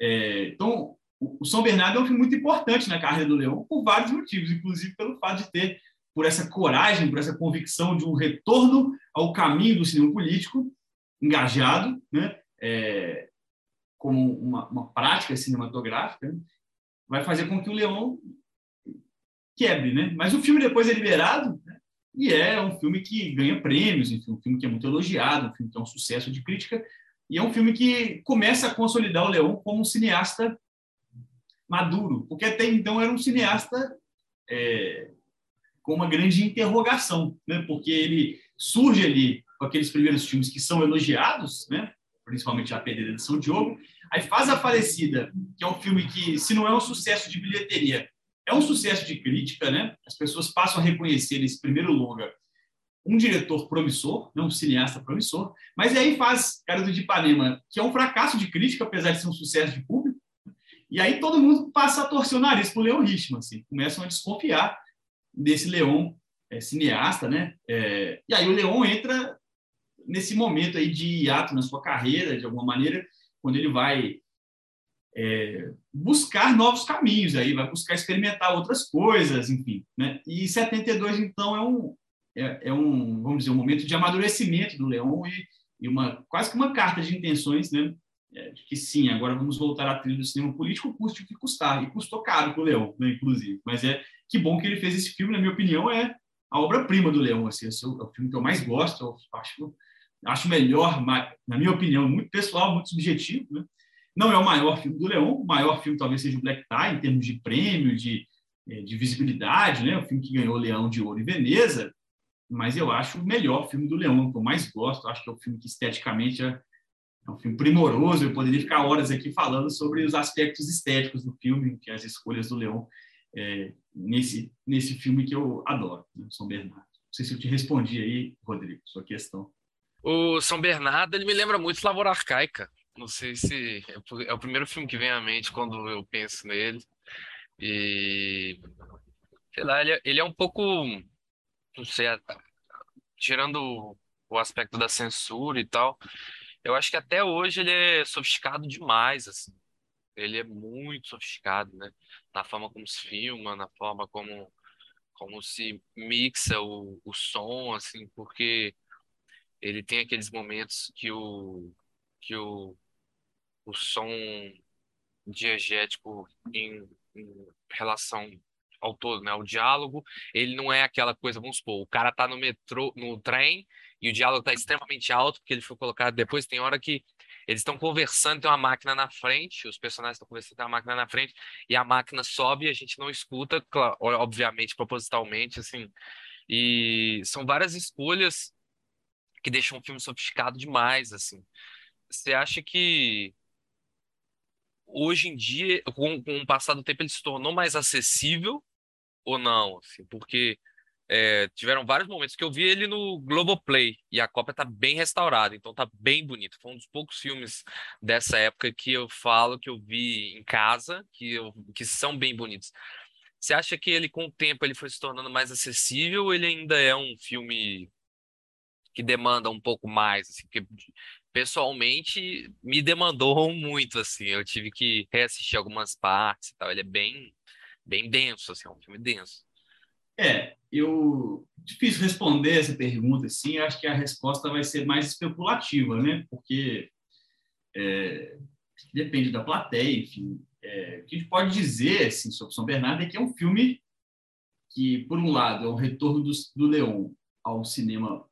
É, então, o São Bernardo é um filme muito importante na carreira do Leão por vários motivos, inclusive pelo fato de ter por essa coragem, por essa convicção de um retorno ao caminho do cinema político, engajado, né? É, como uma, uma prática cinematográfica, né? Vai fazer com que o Leão quebre, né? Mas o filme depois é liberado né? e é um filme que ganha prêmios, enfim, um filme que é muito elogiado, um filme que é um sucesso de crítica e é um filme que começa a consolidar o Leão como um cineasta maduro, porque até então era um cineasta é, com uma grande interrogação, né? Porque ele surge ali com aqueles primeiros filmes que são elogiados, né? Principalmente a Pedreira de São Diogo, Aí faz a Falecida, que é um filme que, se não é um sucesso de bilheteria, é um sucesso de crítica, né? As pessoas passam a reconhecer nesse primeiro longa um diretor promissor, né? um cineasta promissor, mas aí faz Cara do Ipanema, que é um fracasso de crítica, apesar de ser um sucesso de público, e aí todo mundo passa a torcer o nariz para o Leon Richman, assim, começam a desconfiar desse Leon é, cineasta, né? É, e aí o Leon entra nesse momento aí de hiato na sua carreira, de alguma maneira, quando ele vai é, buscar novos caminhos, aí vai buscar experimentar outras coisas, enfim. Né? E 72, então, é um, é, é, um, vamos dizer, um momento de amadurecimento do Leão e, e uma, quase que uma carta de intenções, né? É, de que sim, agora vamos voltar à trilha do cinema político, custe o que custar. E custou caro para o Leão, né, inclusive. Mas é que bom que ele fez esse filme, na minha opinião, é a obra-prima do Leão. Assim, é o filme que eu mais gosto, eu acho acho melhor, na minha opinião, muito pessoal, muito subjetivo. Né? Não é o maior filme do Leão, o maior filme talvez seja o Black Tie, em termos de prêmio, de, eh, de visibilidade, né? o filme que ganhou Leão de Ouro e Veneza, mas eu acho o melhor filme do Leão, que eu mais gosto, acho que é o filme que esteticamente é, é um filme primoroso, eu poderia ficar horas aqui falando sobre os aspectos estéticos do filme, que as escolhas do Leão é, nesse, nesse filme que eu adoro, né? São Bernardo. Não sei se eu te respondi aí, Rodrigo, sua questão. O São Bernardo, ele me lembra muito Lavoura Arcaica. Não sei se é o primeiro filme que vem à mente quando eu penso nele. E sei lá, ele, é, ele é um pouco, não sei, tirando o aspecto da censura e tal, eu acho que até hoje ele é sofisticado demais, assim. Ele é muito sofisticado, né? Na forma como se filma, na forma como como se mixa o, o som, assim, porque ele tem aqueles momentos que o, que o, o som diegético em, em relação ao todo, né? O diálogo, ele não é aquela coisa, vamos supor, o cara tá no metrô, no trem, e o diálogo tá extremamente alto, porque ele foi colocado depois, tem hora que eles estão conversando, tem uma máquina na frente, os personagens estão conversando, tem uma máquina na frente, e a máquina sobe e a gente não escuta, obviamente, propositalmente, assim. E são várias escolhas que deixam o filme sofisticado demais, assim. Você acha que hoje em dia, com, com o passar do tempo, ele se tornou mais acessível ou não? Assim, porque é, tiveram vários momentos que eu vi ele no Globoplay e a cópia tá bem restaurada, então tá bem bonito. Foi um dos poucos filmes dessa época que eu falo que eu vi em casa, que, eu, que são bem bonitos. Você acha que ele, com o tempo, ele foi se tornando mais acessível ou ele ainda é um filme que demanda um pouco mais? Assim, porque pessoalmente me demandou muito, assim. Eu tive que reassistir algumas partes e tal. Ele é bem, bem denso, assim, é um filme denso. É, eu difícil responder essa pergunta assim. Acho que a resposta vai ser mais especulativa, né? Porque é, depende da plateia, enfim. É, o que a gente pode dizer assim, sobre São Bernardo é que é um filme que, por um lado, é um retorno do, do Leon ao cinema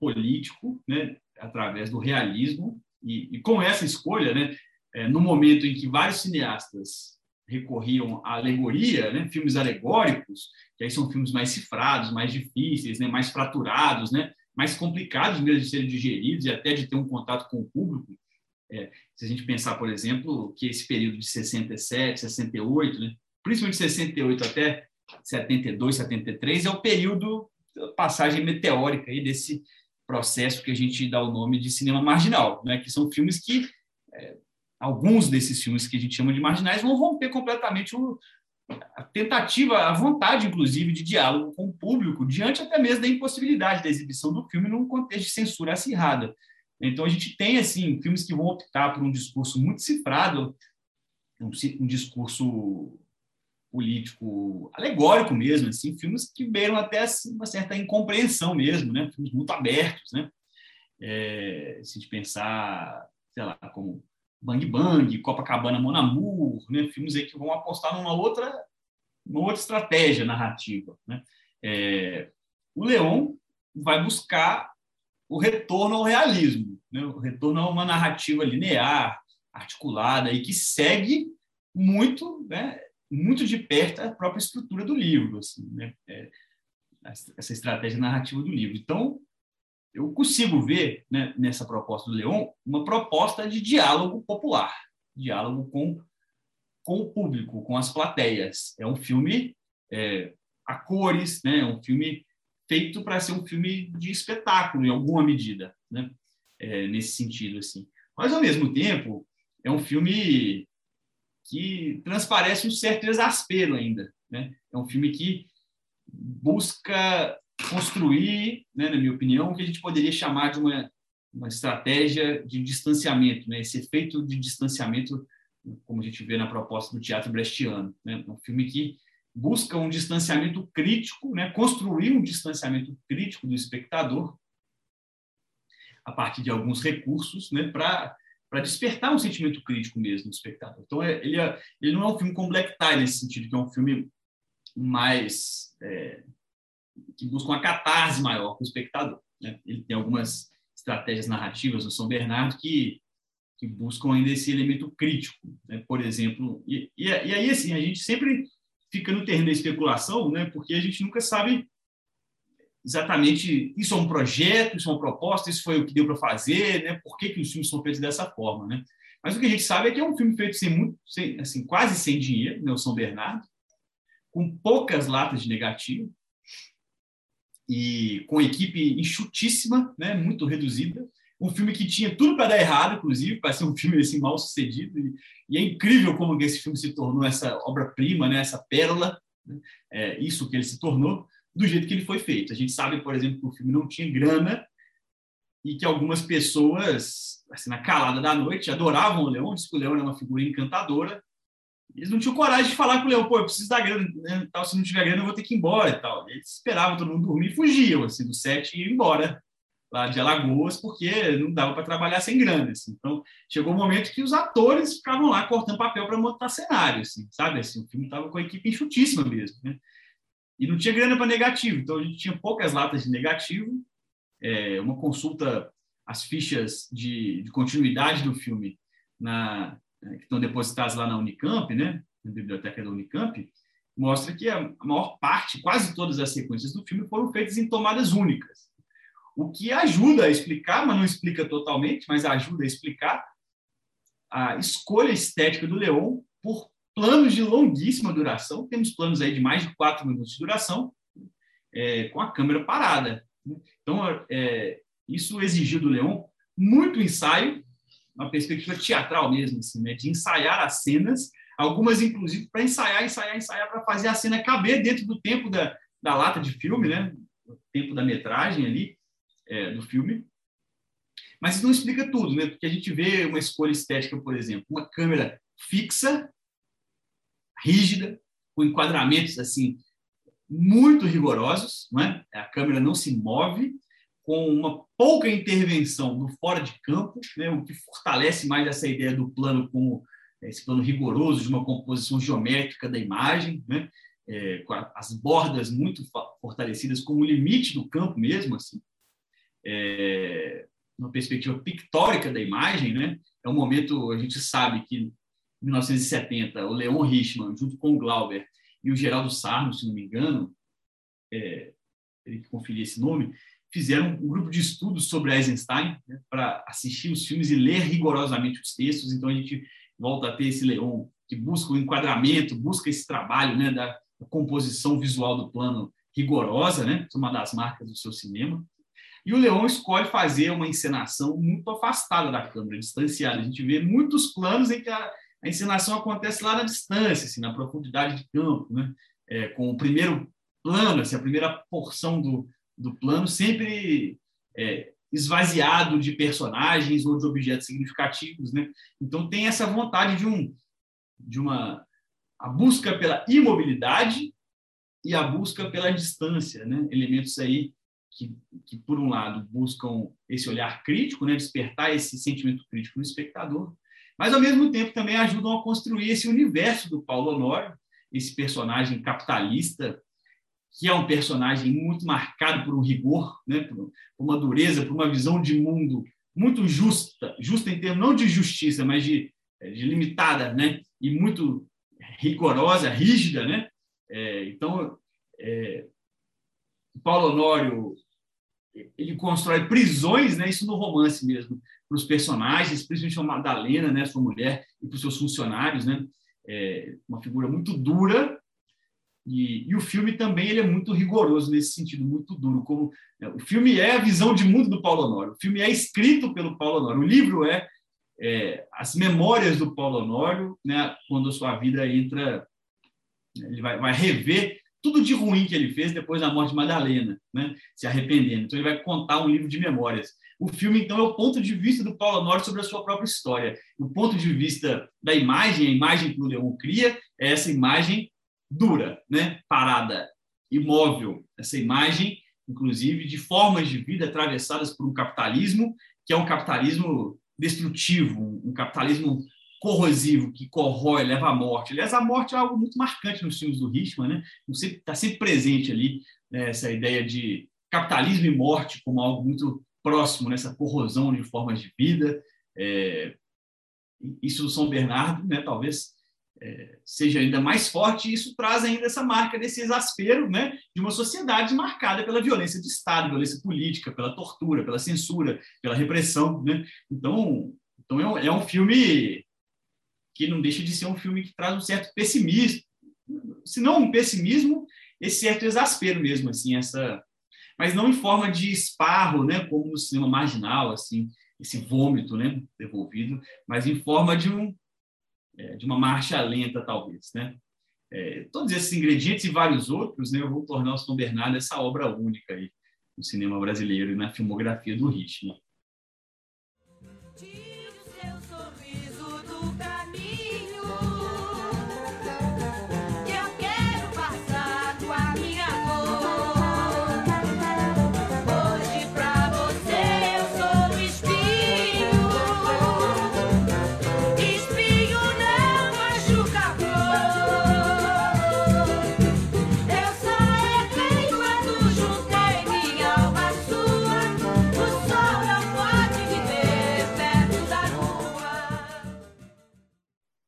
político, né? Através do realismo e, e com essa escolha, né? É, no momento em que vários cineastas recorriam à alegoria, né? filmes alegóricos, que aí são filmes mais cifrados, mais difíceis, né? mais fraturados, né? mais complicados mesmo de serem digeridos e até de ter um contato com o público. É, se a gente pensar, por exemplo, que esse período de 67, 68, né? principalmente 68 até 72, 73, é o período passagem meteórica aí desse processo que a gente dá o nome de cinema marginal, né? que são filmes que é, alguns desses filmes que a gente chama de marginais vão romper completamente o, a tentativa, a vontade, inclusive, de diálogo com o público, diante até mesmo da impossibilidade da exibição do filme num contexto de censura acirrada. Então, a gente tem, assim, filmes que vão optar por um discurso muito cifrado, um, um discurso político alegórico mesmo, assim, filmes que beiram até assim, uma certa incompreensão mesmo, né? filmes muito abertos. Né? É, se a gente pensar, sei lá, como Bang Bang, Copacabana Mon Amour, né? filmes aí que vão apostar numa outra, uma outra estratégia narrativa. Né? É, o Leon vai buscar o retorno ao realismo, né? o retorno a uma narrativa linear, articulada e que segue muito, né, muito de perto a própria estrutura do livro, assim, né? É, essa estratégia narrativa do livro. Então, eu consigo ver né, nessa proposta do Leon uma proposta de diálogo popular, diálogo com, com o público, com as plateias. É um filme é, a cores, né, é um filme feito para ser um filme de espetáculo, em alguma medida, né, é, nesse sentido. assim. Mas, ao mesmo tempo, é um filme que transparece um certo exaspero ainda. Né? É um filme que busca construir, né, na minha opinião, o que a gente poderia chamar de uma, uma estratégia de distanciamento, né, esse efeito de distanciamento, como a gente vê na proposta do teatro brechtiano. Né, um filme que busca um distanciamento crítico, né, construir um distanciamento crítico do espectador a partir de alguns recursos né, para para despertar um sentimento crítico mesmo do espectador. Então, é, ele, é, ele não é um filme com black tie nesse sentido, que é um filme mais é, que buscam uma catarse maior para o espectador. Né? Ele tem algumas estratégias narrativas no São Bernardo que, que buscam ainda esse elemento crítico, né? por exemplo. E, e, e, aí, assim, a gente sempre fica no terreno da especulação, né? porque a gente nunca sabe exatamente isso é um projeto, isso é uma proposta, isso foi o que deu para fazer, né? por que, que os filmes são feitos dessa forma. Né? Mas o que a gente sabe é que é um filme feito sem muito, sem, assim, quase sem dinheiro, né? o São Bernardo, com poucas latas de negativo, e com equipe enxutíssima, né, muito reduzida. Um filme que tinha tudo para dar errado, inclusive, para ser um filme assim, mal sucedido. E, e, é incrível como esse filme se tornou essa obra-prima, né, essa pérola, né, é, isso que ele se tornou, do jeito que ele foi feito. A gente sabe, por exemplo, que o filme não tinha grana e que algumas pessoas, assim, na calada da noite, adoravam o Leão, diz que o Leão é uma figura encantadora, eles não tinham coragem de falar com o leão, pô, eu preciso da grana, né, tal, se não tiver grana eu vou ter que ir embora e tal. Eles esperavam todo mundo dormir e fugiam, assim, do set e iam embora lá de Alagoas, porque não dava para trabalhar sem grana, assim. Então, chegou o um momento que os atores ficavam lá cortando papel para montar cenário, assim, sabe? Assim, o filme estava com a equipe enxutíssima mesmo, né? E não tinha grana para negativo, então a gente tinha poucas latas de negativo, é, uma consulta as fichas de, de continuidade do filme na, que estão depositadas lá na Unicamp, né, na biblioteca da Unicamp, mostra que a maior parte, quase todas as sequências do filme foram feitas em tomadas únicas. O que ajuda a explicar, mas não explica totalmente, mas ajuda a explicar a escolha estética do Leon por planos de longuíssima duração. Temos planos aí de mais de quatro minutos de duração, é, com a câmera parada. Então, é, isso exigiu do Leon muito ensaio, uma perspectiva teatral mesmo, assim, né, de ensaiar as cenas, algumas inclusive para ensaiar, ensaiar, ensaiar, para fazer a cena caber dentro do tempo da, da lata de filme, né, o tempo da metragem ali é, do filme. Mas isso não explica tudo, né? Porque a gente vê uma escolha estética, por exemplo, uma câmera fixa, rígida, com enquadramentos assim muito rigorosos, não é? A câmera não se move, com uma pouca intervenção no fora de campo, né? o que fortalece mais essa ideia do plano como esse plano rigoroso de uma composição geométrica da imagem, né? É, com as bordas muito fortalecidas como limite do campo mesmo, assim é, uma perspectiva pictórica da imagem, né? É um momento, a gente sabe que 1970, o Leon Richman, junto com o Glauber e o Geraldo Sarno, se não me engano, é, ele que conferir esse nome, fizeram um grupo de estudos sobre Eisenstein né, para assistir os filmes e ler rigorosamente os textos. Então a gente volta a ter esse Leon que busca o enquadramento, busca esse trabalho né, da composição visual do plano rigorosa, né, é uma das marcas do seu cinema. E o Leão escolhe fazer uma encenação muito afastada da câmera, distanciada. A gente vê muitos planos em que a, a encenação acontece lá na distância, assim, na profundidade de campo, né? É, com o primeiro plano, assim, a primeira porção do, do plano sempre é, esvaziado de personagens ou de objetos significativos, né? Então tem essa vontade de um de uma a busca pela imobilidade e a busca pela distância, né? Elementos aí que, que, por um lado, buscam esse olhar crítico, né, despertar esse sentimento crítico no espectador, mas, ao mesmo tempo, também ajudam a construir esse universo do Paulo Honório, esse personagem capitalista, que é um personagem muito marcado por um rigor, né, por uma dureza, por uma visão de mundo muito justa, justa em termos não de justiça, mas de, de limitada, né, e muito rigorosa, rígida, né? É, então, é, Paulo Honório ele constrói prisões, né, isso no romance mesmo, para os personagens, principalmente a Madalena, né, sua mulher, e para os seus funcionários, né, é uma figura muito dura, e, e, o filme também ele é muito rigoroso nesse sentido, muito duro. Como né, o filme é a visão de mundo do Paulo Honório, o filme é escrito pelo Paulo Honório, o livro é, é as memórias do Paulo Honório, né, quando a sua vida entra, ele vai, vai rever tudo de ruim que ele fez depois da morte de Madalena, né? se arrependendo. Então, ele vai contar um livro de memórias. O filme, então, é o ponto de vista do Paulo Honório sobre a sua própria história. O ponto de vista da imagem, a imagem que o Leão cria, é essa imagem dura, né? parada, imóvel. Essa imagem, inclusive, de formas de vida atravessadas por um capitalismo, que é um capitalismo destrutivo, um capitalismo corrosivo, que corrói, leva à morte. Aliás, a morte é algo muito marcante nos filmes do Richman, né? Está sempre presente ali né, essa ideia de capitalismo e morte como algo muito próximo nessa corrosão de formas de vida. É, isso do São Bernardo, né, talvez é, seja ainda mais forte, e isso traz ainda essa marca desse exaspero né, de uma sociedade marcada pela violência de Estado, violência política, pela tortura, pela censura, pela repressão. Né? Então, então é um, é um filme que não deixa de ser um filme que traz um certo pessimismo, se não um pessimismo, esse certo exaspero mesmo, assim, essa, mas não em forma de esparro, né, como no cinema marginal, assim, esse vômito, né, devolvido, mas em forma de um é, de uma marcha lenta, talvez, né. É, todos esses ingredientes e vários outros, né, vão tornar o São Bernardo essa obra única aí no cinema brasileiro e na filmografia do ritmo.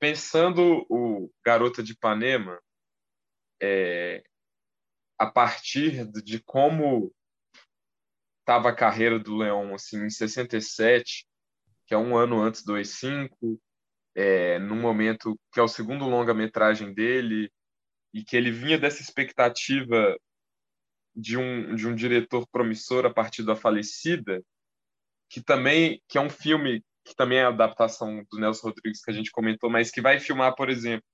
Pensando o Garota de Ipanema, é, a partir de como estava a carreira do Leon assim, em 67, que é um ano antes do E5, é, num momento que é o segundo longa-metragem dele, e que ele vinha dessa expectativa de um, de um diretor promissor a partir da falecida, que também que é um filme que também é a adaptação do Nelson Rodrigues que a gente comentou, mas que vai filmar, por exemplo,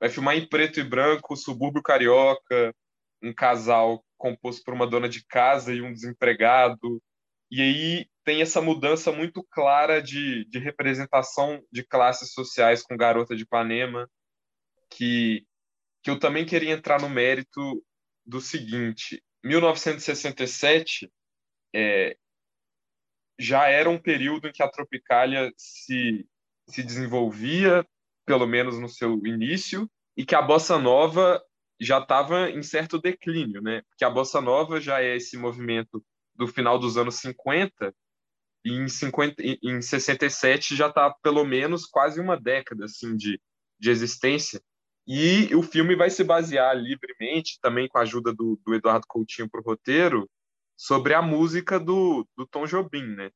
vai filmar em preto e branco, subúrbio carioca, um casal composto por uma dona de casa e um desempregado. E aí tem essa mudança muito clara de, de representação de classes sociais com Garota de Ipanema, que, que eu também queria entrar no mérito do seguinte: 1967 é, já era um período em que a Tropicália se, se desenvolvia, pelo menos no seu início, e que a bossa nova já estava em certo declínio, né? Porque a bossa nova já é esse movimento do final dos anos 50 e em, 50, em 67 já está pelo menos quase uma década assim de, de existência e o filme vai se basear livremente também com a ajuda do, do Eduardo Coutinho para o roteiro sobre a música do, do Tom Jobim, né?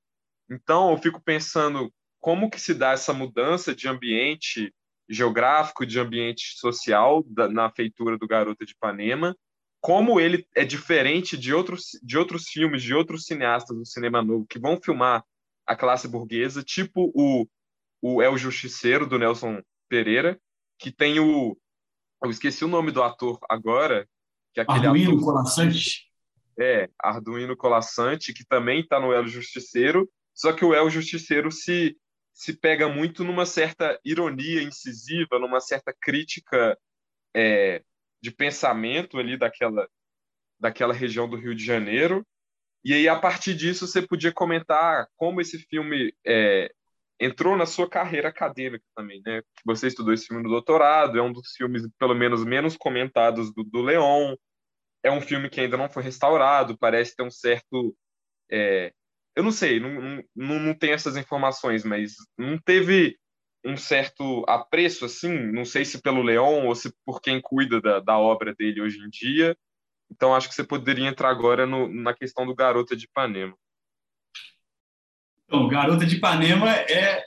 Então, eu fico pensando como que se dá essa mudança de ambiente geográfico, de ambiente social da, na feitura do Garota de Ipanema, como ele é diferente de outros, de outros filmes, de outros cineastas do cinema novo que vão filmar a classe burguesa, tipo o, o El Justiceiro, do Nelson Pereira, que tem o... Eu esqueci o nome do ator agora, que é aquele Arduino ator... Colassante. É, Arduino Colassante, que também está no El Justiceiro, só que o El Justiceiro se, se pega muito numa certa ironia incisiva, numa certa crítica é, de pensamento ali daquela, daquela região do Rio de Janeiro. E aí, a partir disso, você podia comentar como esse filme é, entrou na sua carreira acadêmica também, né? Você estudou esse filme no doutorado, é um dos filmes, pelo menos, menos comentados do, do Leon, é um filme que ainda não foi restaurado, parece ter um certo. É, eu não sei, não, não, não tenho essas informações, mas não teve um certo apreço, assim, não sei se pelo Leon ou se por quem cuida da, da obra dele hoje em dia. Então, acho que você poderia entrar agora no, na questão do Garota de Ipanema. Então, Garota de Ipanema é,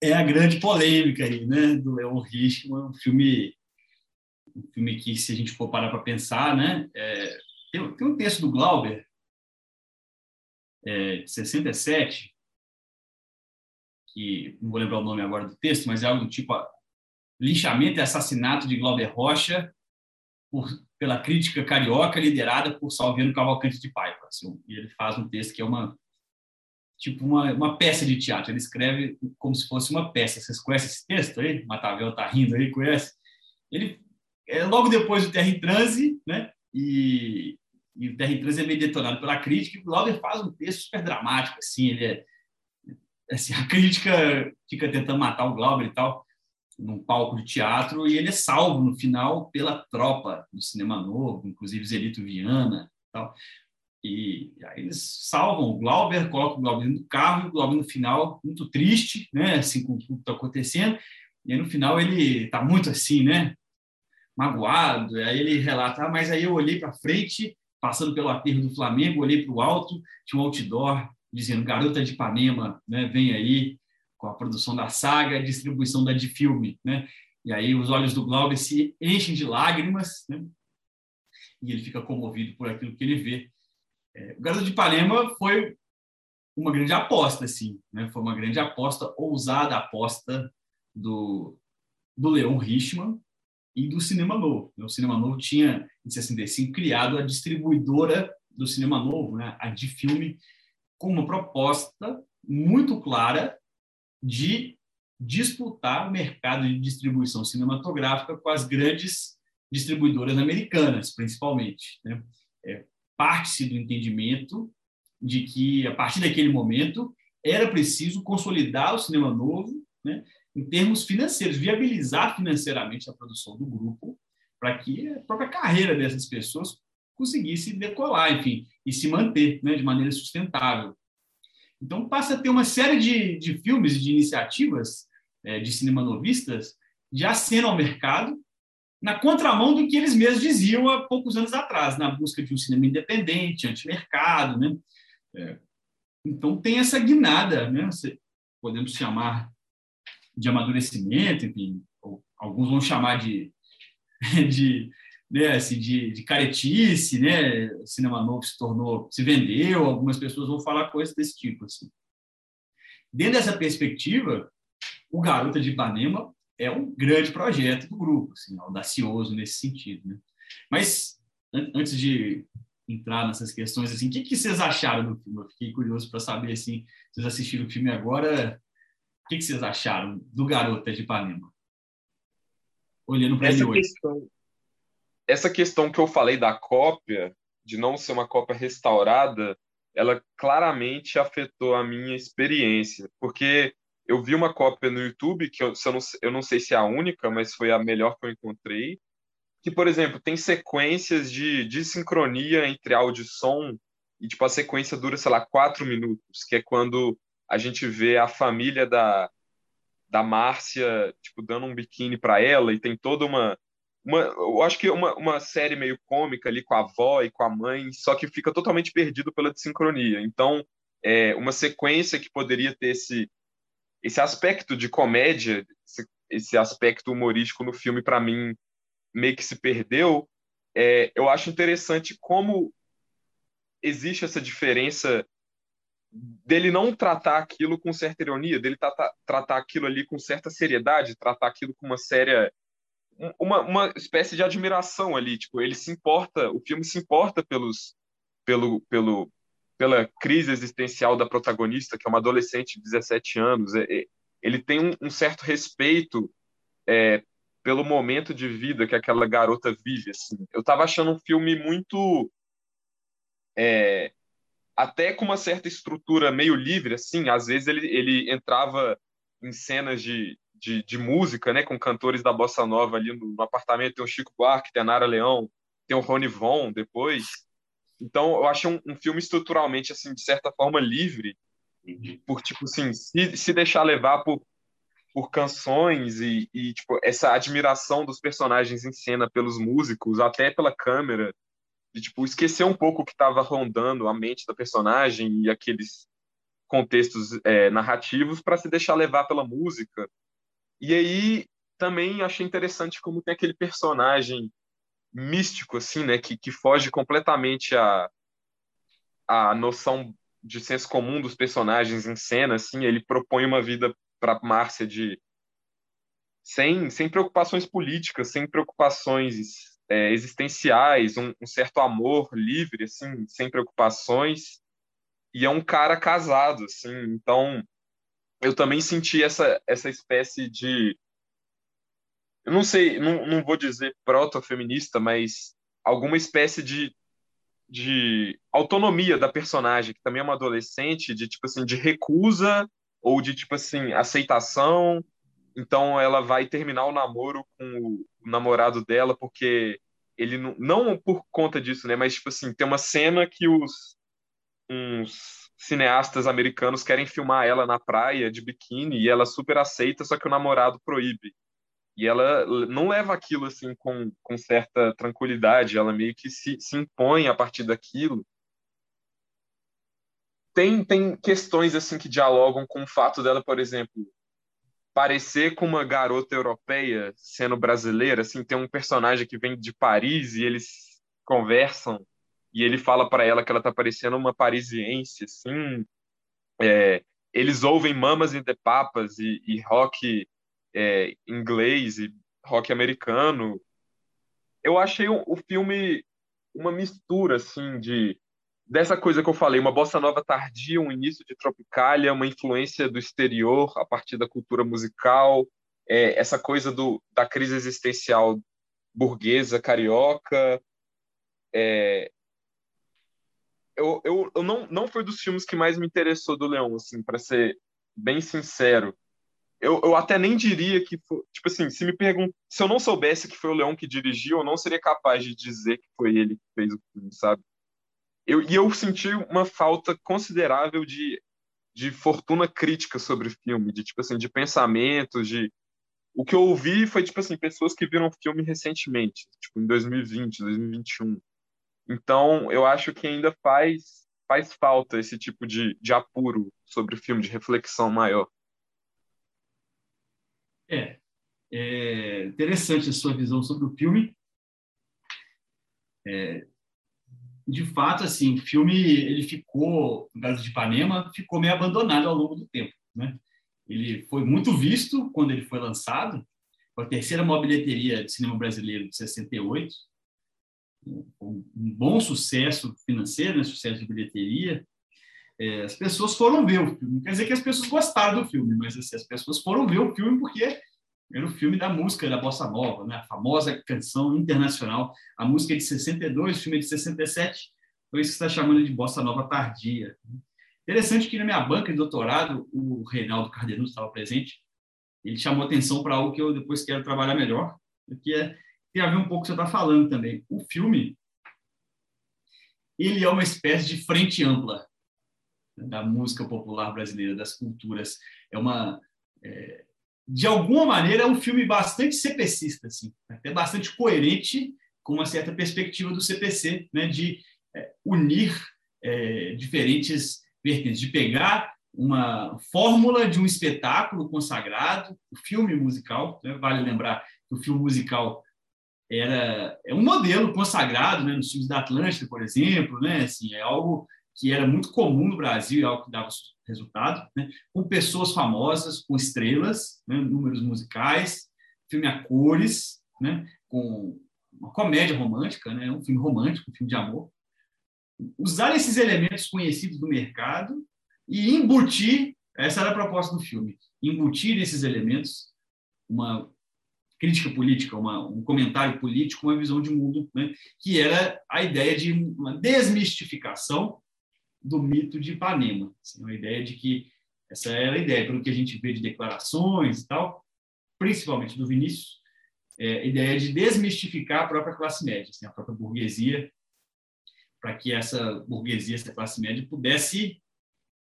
é a grande polêmica aí, né, do Leon Richman, um filme um filme que, se a gente for parar para pensar, né, é, tem, tem, um texto do Glauber, é, de 67, que não vou lembrar o nome agora do texto, mas é algo do tipo linchamento e assassinato de Glauber Rocha por, pela crítica carioca liderada por Salviano Cavalcante de Paiva. Assim, e ele faz um texto que é uma tipo uma, uma peça de teatro. Ele escreve como se fosse uma peça. Vocês conhecem esse texto aí? Matavel tá rindo aí, conhece? Ele é, logo depois do Terra em Transe, né? E, e o Terra em Transe é meio detonado pela crítica, e o Glauber faz um texto super dramático, assim, ele é, assim, a crítica fica tentando matar o Glauber e tal, num palco de teatro, e ele é salvo no final pela tropa do cinema novo, inclusive Zelito Viana e tal. E aí eles salvam o Glauber, colocam o Glauber no carro, e o Glauber no final, muito triste, né, assim, com tudo que está acontecendo, e aí no final ele está muito assim, né, magoado. Aí ele relata: ah, mas aí eu olhei para frente, passando pelo aterro do Flamengo, olhei para o alto, tinha um outdoor dizendo: Garota de Ipanema, né, vem aí com a produção da saga, a distribuição da de filme, né? E aí os olhos do Glauber se enchem de lágrimas, né? E ele fica comovido por aquilo que ele vê. É, o Garota de Ipanema foi uma grande aposta, assim, né? Foi uma grande aposta, ousada aposta do, do Leon Richman, e do Cinema Novo. O Cinema Novo tinha, em 65, criado a distribuidora do Cinema Novo, né, a de filme, com uma proposta muito clara de disputar o mercado de distribuição cinematográfica com as grandes distribuidoras americanas, principalmente. Né? É, Parte-se do entendimento de que, a partir daquele momento, era preciso consolidar o cinema novo né? Em termos financeiros, viabilizar financeiramente a produção do grupo para que a própria carreira dessas pessoas conseguisse decolar, enfim, e se manter né, de maneira sustentável. Então, passa a ter uma série de, de filmes e de iniciativas é, de cinemanovistas de aceno ao mercado, na contramão do que eles mesmos diziam há poucos anos atrás, na busca de um cinema independente, antimercado. Né? É, então, tem essa guinada, né? podemos chamar de amadurecimento, enfim, alguns vão chamar de, de, né, assim, de, de caretice, né? O cinema novo se tornou, se vendeu, algumas pessoas vão falar coisas desse tipo. Assim. Dentro dessa perspectiva, o Garota de Ipanema é um grande projeto do grupo, assim, audacioso nesse sentido. Né? Mas, an antes de entrar nessas questões, assim, o que, que vocês acharam do filme? Eu fiquei curioso para saber, assim, vocês assistiram o filme agora, o que, que vocês acharam do Garota de Ipanema? Olhando para ele hoje. Questão, essa questão que eu falei da cópia, de não ser uma cópia restaurada, ela claramente afetou a minha experiência, porque eu vi uma cópia no YouTube, que eu, eu, não, eu não sei se é a única, mas foi a melhor que eu encontrei, que, por exemplo, tem sequências de, de sincronia entre áudio e som, e tipo, a sequência dura, sei lá, quatro minutos, que é quando a gente vê a família da, da Márcia, tipo, dando um biquíni para ela, e tem toda uma, uma eu acho que uma, uma série meio cômica ali com a avó e com a mãe, só que fica totalmente perdido pela sincronia. Então, é uma sequência que poderia ter esse esse aspecto de comédia, esse, esse aspecto humorístico no filme, para mim, meio que se perdeu. É, eu acho interessante como existe essa diferença dele não tratar aquilo com certa ironia, dele tratar, tratar aquilo ali com certa seriedade, tratar aquilo com uma séria uma, uma espécie de admiração ali, tipo, ele se importa, o filme se importa pelos pelo pelo pela crise existencial da protagonista, que é uma adolescente de 17 anos. É, é, ele tem um, um certo respeito é, pelo momento de vida que aquela garota vive. Assim. Eu estava achando um filme muito. É, até com uma certa estrutura meio livre, assim. Às vezes ele, ele entrava em cenas de, de, de música, né, com cantores da bossa nova ali no, no apartamento. Tem o Chico Buarque, tem a Nara Leão, tem o Rony Von depois. Então, eu acho um, um filme estruturalmente, assim, de certa forma, livre, por, tipo, assim, se, se deixar levar por, por canções e, e, tipo, essa admiração dos personagens em cena pelos músicos, até pela câmera, de, tipo, esquecer um pouco o que estava rondando a mente da personagem e aqueles contextos é, narrativos para se deixar levar pela música. E aí, também achei interessante como tem aquele personagem místico, assim, né? Que, que foge completamente a, a noção de senso comum dos personagens em cena, assim. Ele propõe uma vida para Márcia de sem, sem preocupações políticas, sem preocupações é, existenciais, um, um, certo amor livre, assim, sem preocupações. E é um cara casado, assim. Então, eu também senti essa, essa espécie de eu não sei, não, não vou dizer proto-feminista, mas alguma espécie de, de autonomia da personagem, que também é uma adolescente, de tipo assim, de recusa ou de tipo assim, aceitação. Então ela vai terminar o namoro com o, namorado dela porque ele não, não por conta disso, né, mas tipo assim, tem uma cena que os uns cineastas americanos querem filmar ela na praia de biquíni e ela super aceita, só que o namorado proíbe. E ela não leva aquilo assim com, com certa tranquilidade, ela meio que se, se impõe a partir daquilo. Tem, tem questões assim que dialogam com o fato dela, por exemplo, parecer com uma garota europeia sendo brasileira, assim, tem um personagem que vem de Paris e eles conversam e ele fala para ela que ela tá parecendo uma parisiense, assim. É, eles ouvem Mamas e The Papas e, e rock é, inglês e rock americano. Eu achei o, o filme uma mistura assim de dessa coisa que eu falei, uma bossa nova tardia, um início de Tropicália, uma influência do exterior a partir da cultura musical, é, essa coisa do, da crise existencial burguesa, carioca. É, eu, eu, eu não, não foi dos filmes que mais me interessou do Leão, assim, para ser bem sincero eu, eu até nem diria que foi, tipo assim, se me perguntam, se eu não soubesse que foi o Leão que dirigiu, eu não seria capaz de dizer que foi ele que fez o filme, sabe? Eu, e eu senti uma falta considerável de, de fortuna crítica sobre filme, de tipo assim, de pensamentos, de o que eu ouvi foi tipo assim, pessoas que viram o filme recentemente, tipo em 2020, 2021. Então, eu acho que ainda faz faz falta esse tipo de, de apuro sobre o filme, de reflexão maior. É, é interessante a sua visão sobre o filme. É, de fato, assim, o filme ele ficou, no caso de Ipanema, ficou meio abandonado ao longo do tempo, né? Ele foi muito visto quando ele foi lançado, foi a terceira maior bilheteria de cinema brasileiro de 68, um bom sucesso financeiro, né, sucesso de bilheteria. É, as pessoas foram ver o filme. Não quer dizer que as pessoas gostaram do filme, mas assim, as pessoas foram ver o filme porque era o filme da música da bossa nova, né? a famosa canção internacional. A música é de 62, o filme é de 67, foi isso que está chamando de bossa nova tardia. Interessante que na minha banca de doutorado, o Reinaldo Cardenuto estava presente. Ele chamou atenção para algo que eu depois quero trabalhar melhor, que é tem a ver um pouco com o que você está falando também. O filme, ele é uma espécie de frente ampla da música popular brasileira, das culturas. É uma, é, de alguma maneira, é um filme bastante CPCista, assim, até bastante coerente com uma certa perspectiva do CPC, né, de é, unir é, diferentes vertentes, de pegar uma fórmula de um espetáculo consagrado, o filme musical, né, vale lembrar que o filme musical era é um modelo consagrado né, nos filmes da Atlântida, por exemplo, né, assim, é algo que era muito comum no Brasil, é algo que dava resultado, né, com pessoas famosas, com estrelas, né, números musicais, filme a cores, né, com uma comédia romântica, né, um filme romântico, um filme de amor. Usar esses elementos conhecidos do mercado e embutir, essa era a proposta do filme, embutir esses elementos, uma crítica política, uma, um comentário político, uma visão de mundo, né? que era a ideia de uma desmistificação do mito de Ipanema. Assim, ideia de que essa era a ideia, pelo que a gente vê de declarações e tal, principalmente do Vinícius, é, a ideia de desmistificar a própria classe média, assim, a própria burguesia, para que essa burguesia, essa classe média, pudesse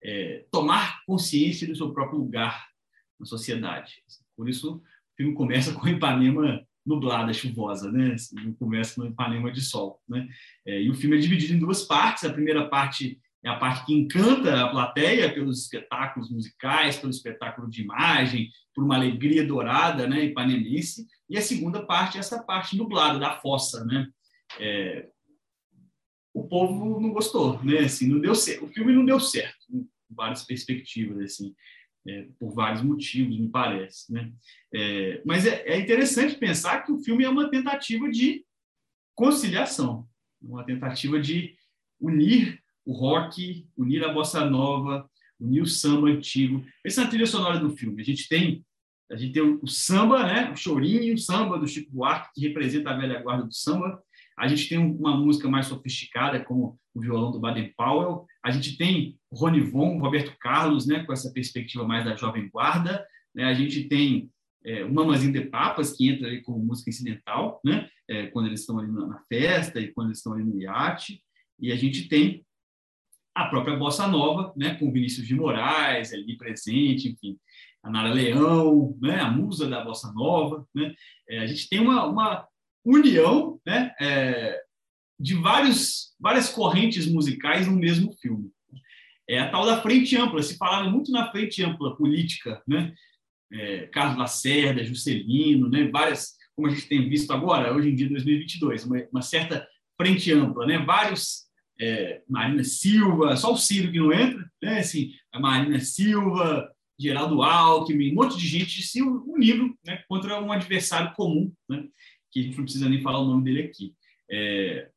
é, tomar consciência do seu próprio lugar na sociedade. Por isso, o filme começa com Ipanema nublada, chuvosa, né? Assim, não começa com Ipanema de sol, né? É, e o filme é dividido em duas partes. A primeira parte é a parte que encanta a plateia pelos espetáculos musicais, pelo espetáculo de imagem, por uma alegria dourada, né, ipanemense. E a segunda parte é essa parte nublada da fossa, né? É, o povo não gostou, né? Assim, não deu certo. O filme não deu certo, em várias perspectivas, assim é, por vários motivos, me parece. Né? É, mas é, é, interessante pensar que o filme é uma tentativa de conciliação, uma tentativa de unir o rock, unir a bossa nova, unir o samba antigo. Essa é a trilha sonora do filme. A gente tem a gente tem o samba, né? o chorinho, o samba do Chico Buarque, que representa a velha guarda do samba. A gente tem uma música mais sofisticada, como o violão do Baden Powell. A gente tem Von, Roberto Carlos, né, com essa perspectiva mais da jovem guarda. Né? A gente tem é, o Mamazinho de Papas, que entra aí como música incidental, né? É, quando eles estão ali na, festa e quando eles estão ali no iate. E a gente tem a própria Bossa Nova, né, com Vinícius de Moraes ali presente, enfim, a Nara Leão, né, a musa da Bossa Nova. Né? É, a gente tem uma, uma união né, é, de vários, várias correntes musicais no mesmo filme. É a tal da frente ampla, se falava muito na frente ampla política, né? É, Carlos Lacerda, Juscelino, né? várias, como a gente tem visto agora, hoje em dia, 2022, uma, uma certa frente ampla, né? vários, é, Marina Silva, só o Ciro que não entra, né? assim, a Marina Silva, Geraldo Alckmin, um monte de gente se unindo né? contra um adversário comum, né? que a gente não precisa nem falar o nome dele aqui. É...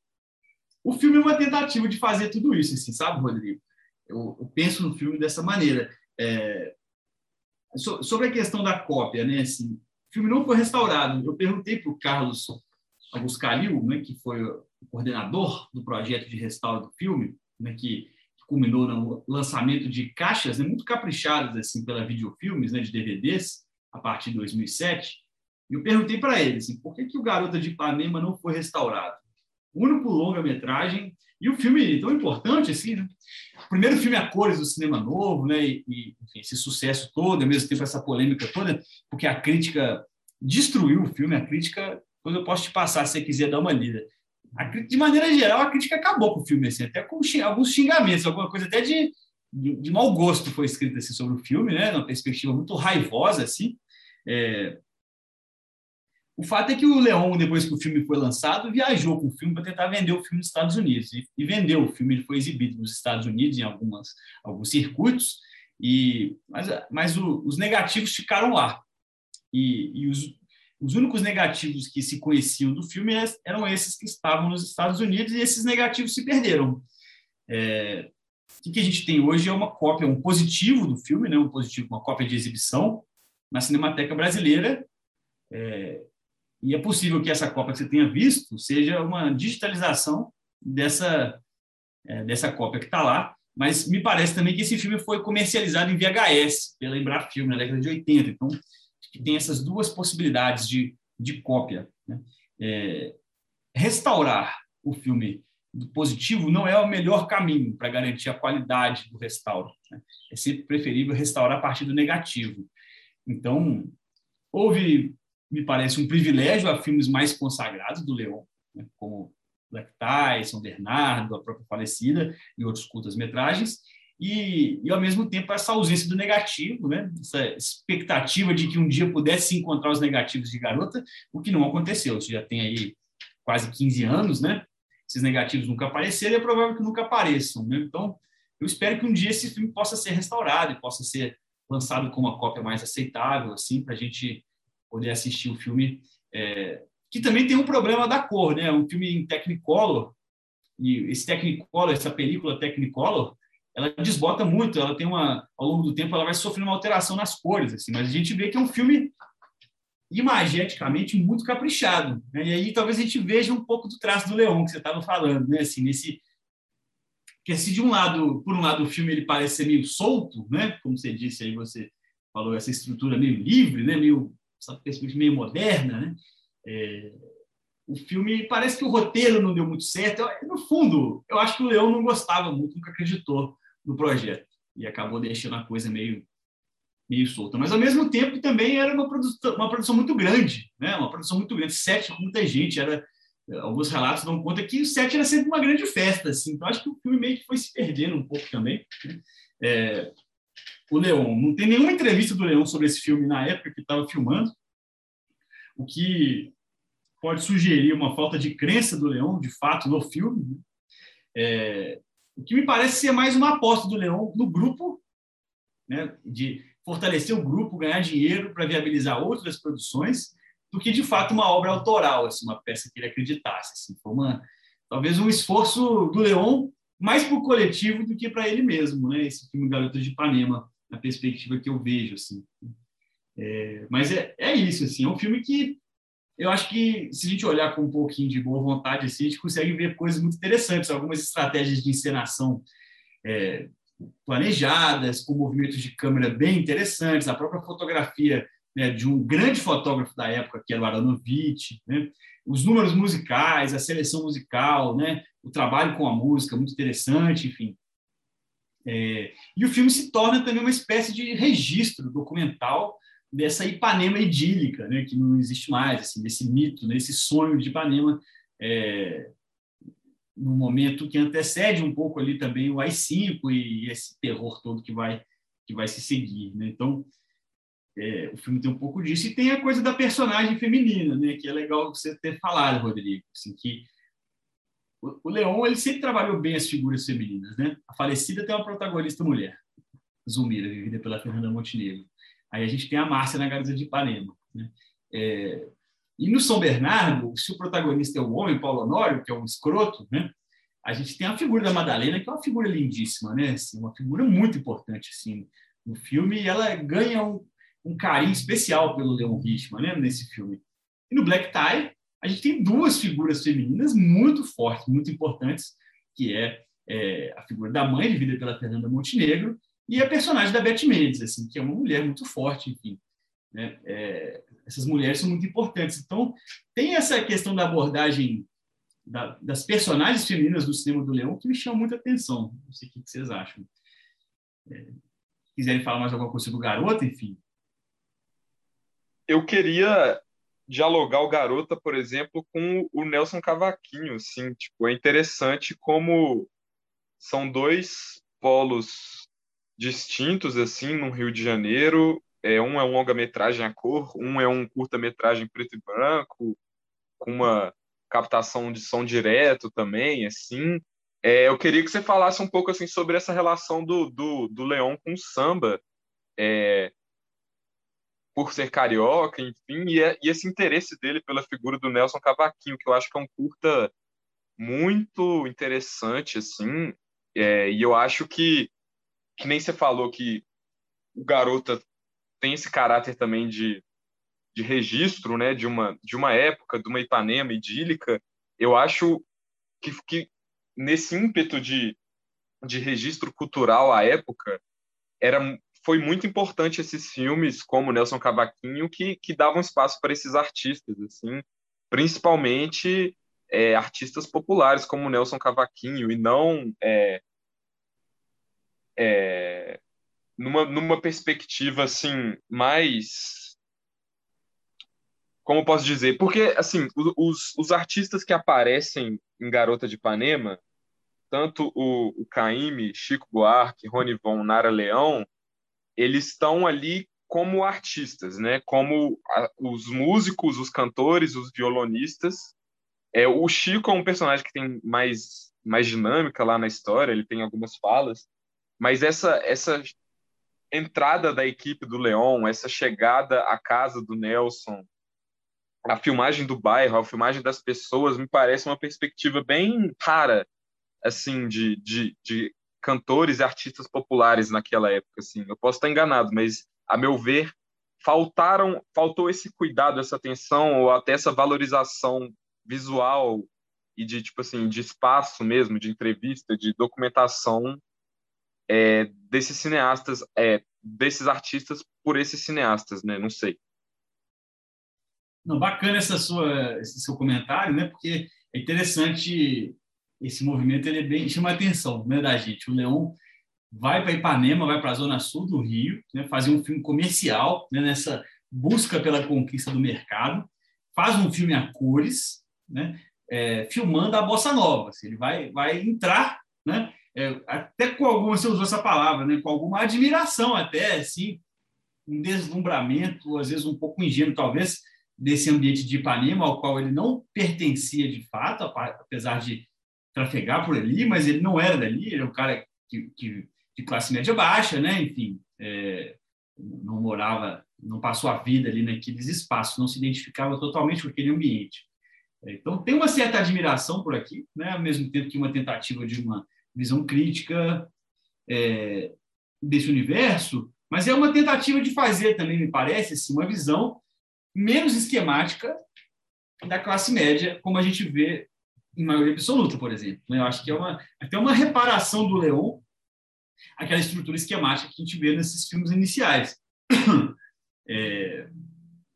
O filme é uma tentativa de fazer tudo isso, assim, sabe, Rodrigo? Eu, eu penso no filme dessa maneira. É... So, sobre a questão da cópia, né? Assim, o filme não foi restaurado. Eu perguntei para o Carlos Augusto né, que foi coordenador do projeto de restauro do filme, né, que, que culminou no lançamento de caixas né, muito caprichadas assim pela Videofilmes, né, de DVDs, a partir de 2007. E eu perguntei para ele assim, por que, que o Garota de Ipanema não foi restaurado? único longa-metragem e o filme tão importante assim, né? O primeiro filme a cores do cinema novo, né? E, e enfim, esse sucesso todo, ao mesmo tempo essa polêmica toda, porque a crítica destruiu o filme, a crítica, quando eu posso te passar se você quiser dar uma lida. De maneira geral, a crítica acabou com o filme, assim, até com alguns xingamentos, alguma coisa até de, de, de mau gosto foi escrita assim, sobre o filme, né? Uma perspectiva muito raivosa, assim. É, o fato é que o Leon, depois que o filme foi lançado, viajou com o filme para tentar vender o filme nos Estados Unidos. E, e, vendeu o filme, ele foi exibido nos Estados Unidos em algumas, alguns circuitos, e, mas, mas o, os negativos ficaram lá. E, e os, os únicos negativos que se conheciam do filme eram esses que estavam nos Estados Unidos, e esses negativos se perderam. É, o que a gente tem hoje é uma cópia, um positivo do filme, né? um positivo, uma cópia de exibição na Cinemateca Brasileira, é, e é possível que essa cópia que você tenha visto seja uma digitalização dessa, é, dessa cópia que está lá, mas me parece também que esse filme foi comercializado em VHS pela Embrafilme na década de 80. Então, tem essas duas possibilidades de, de cópia. Né? É, restaurar o filme do positivo não é o melhor caminho para garantir a qualidade do restauro. Né? É sempre preferível restaurar a partir do negativo. Então, houve me parece um privilégio a filmes mais consagrados do Leon, né, como Black Tie, São Bernardo, a própria falecida e outros curtas-metragens, e, e, ao mesmo tempo essa ausência do negativo, né? essa expectativa de que um dia pudesse encontrar os negativos de garota, o que não aconteceu. Você já tem aí quase 15 anos, né? Esses negativos nunca apareceram e é provável que nunca apareçam. Né? Então, eu espero que um dia esse filme possa ser restaurado e possa ser lançado com uma cópia mais aceitável, assim, para a gente poder assistir o filme, é, que também tem um problema da cor, né? Um filme em Technicolor, e esse Technicolor, essa película Technicolor, ela desbota muito, ela tem uma, ao longo do tempo, ela vai sofrendo uma alteração nas cores, assim, mas a gente vê que é um filme imageticamente muito caprichado, né? E aí talvez a gente veja um pouco do traço do Leão que você estava falando, né? Assim, nesse que se de um lado, por um lado o filme ele parece ser meio solto, né? Como você disse aí, você falou essa estrutura meio livre, né? Meio essa perspectiva meio moderna, né? É, o filme parece que o roteiro não deu muito certo. No fundo, eu acho que o Leão não gostava muito, nunca acreditou no projeto e acabou deixando a coisa meio meio solta. Mas ao mesmo tempo também era uma produção, uma produção muito grande, né? Uma produção muito grande, sete muita gente. Era alguns relatos dão conta que o set era sempre uma grande festa, assim. Então acho que o filme meio que foi se perdendo um pouco também. Né? É, o Leon. Não tem nenhuma entrevista do Leon sobre esse filme na época que estava filmando, o que pode sugerir uma falta de crença do Leon, de fato, no filme. Né? É, o que me parece ser mais uma aposta do Leon no grupo, né, de fortalecer o grupo, ganhar dinheiro para viabilizar outras produções, do que de fato uma obra autoral, assim, uma peça que ele acreditasse. Assim, foi uma, talvez um esforço do Leon mais para o coletivo do que para ele mesmo, né? Esse filme Garotas de Ipanema na perspectiva que eu vejo, assim. É, mas é, é isso, assim, é um filme que eu acho que se a gente olhar com um pouquinho de boa vontade, assim, a gente consegue ver coisas muito interessantes, algumas estratégias de encenação é, planejadas, com movimentos de câmera bem interessantes, a própria fotografia né, de um grande fotógrafo da época, que era o Aronovich, né, os números musicais, a seleção musical, né, o trabalho com a música, muito interessante, enfim. É, e o filme se torna também uma espécie de registro documental dessa Ipanema idílica, né, que não existe mais, assim, desse mito, né, sonho de Ipanema, é, no momento que antecede um pouco ali também o AI-5 e esse terror todo que vai que vai se seguir. Né? Então, é, o filme tem um pouco disso e tem a coisa da personagem feminina, né, que é legal você ter falado, Rodrigo, assim, que o Leon ele sempre trabalhou bem as figuras femininas, né? A falecida tem uma protagonista mulher, Zumira, vivida pela Fernanda Montenegro. Aí a gente tem a Márcia na Garota de Ipanema. Né? É... E no São Bernardo, se o protagonista é o homem, Paulo Honório, que é um escroto, né? a gente tem a figura da Madalena, que é uma figura lindíssima, né? Assim, uma figura muito importante assim, no filme, e ela ganha um, um carinho especial pelo Leon Richman né? nesse filme. E no Black Tie, a gente tem duas figuras femininas muito fortes, muito importantes, que é, é a figura da mãe, vivida pela Fernanda Montenegro, e a personagem da Beth Mendes, assim, que é uma mulher muito forte, enfim. Né? É, essas mulheres são muito importantes. Então, tem essa questão da abordagem da, das personagens femininas do cinema do Leão que me chamam muita atenção. Não sei o que vocês acham. É, quiserem falar mais alguma coisa do Garota, enfim. Eu queria dialogar o Garota, por exemplo, com o Nelson Cavaquinho, assim, tipo, é interessante como são dois polos distintos, assim, no Rio de Janeiro, é, um é um longa-metragem a cor, um é um curta-metragem preto e branco, com uma captação de som direto também, assim. É, eu queria que você falasse um pouco assim sobre essa relação do, do, do Leão com o samba, é, por ser carioca, enfim, e, é, e, esse interesse dele pela figura do Nelson Cavaquinho, que eu acho que é um curta muito interessante, assim, é, e eu acho que, que nem você falou que o Garota tem esse caráter também de de registro, né, de uma de uma época, de uma Ipanema idílica, eu acho que, que nesse ímpeto de, de registro cultural à época era foi muito importante esses filmes como Nelson Cavaquinho que que davam espaço para esses artistas assim, principalmente é, artistas populares como Nelson Cavaquinho e não é, é, numa, numa perspectiva assim mais como posso dizer? Porque, assim, os, os artistas que aparecem em Garota de Ipanema, tanto o, o Caíme, Chico Buarque, Rony Von, Nara Leão, eles estão ali como artistas, né? Como a, os músicos, os cantores, os violonistas. É, o Chico é um personagem que tem mais, mais dinâmica lá na história, ele tem algumas falas, mas essa, essa entrada da equipe do Leão, essa chegada à casa do Nelson, a filmagem do bairro, a filmagem das pessoas, me parece uma perspectiva bem rara, assim, de, de, de cantores e artistas populares naquela época, assim. Eu posso estar enganado, mas, a meu ver, faltaram, faltou esse cuidado, essa atenção, ou até essa valorização visual e de, tipo assim, de espaço mesmo, de entrevista, de documentação é, desses cineastas, é, desses artistas por esses cineastas, né? Não sei. Não, bacana essa sua, esse seu comentário, né? Porque é interessante esse movimento, ele é bem chama a atenção, né, da gente. O Leão vai para Ipanema, vai para a zona sul do Rio, né, fazer um filme comercial, né, nessa busca pela conquista do mercado, faz um filme a cores, né, é, filmando a bossa nova. Assim, ele vai vai entrar, né, é, até com alguma, você usou essa palavra, né, com alguma admiração até, assim, um deslumbramento, às vezes um pouco ingênuo, talvez, desse ambiente de Ipanema, ao qual ele não pertencia de fato, apesar de trafegar por ali, mas ele não era dali, ele é um cara que, que de classe média baixa, né? enfim, é, não morava, não passou a vida ali naqueles espaços, não se identificava totalmente com aquele ambiente. Então, tem uma certa admiração por aqui, né? ao mesmo tempo que uma tentativa de uma visão crítica é, desse universo, mas é uma tentativa de fazer também, me parece, assim, uma visão menos esquemática da classe média, como a gente vê em maioria absoluta, por exemplo. Eu acho que é uma, até uma reparação do Leon, aquela estrutura esquemática que a gente vê nesses filmes iniciais. É,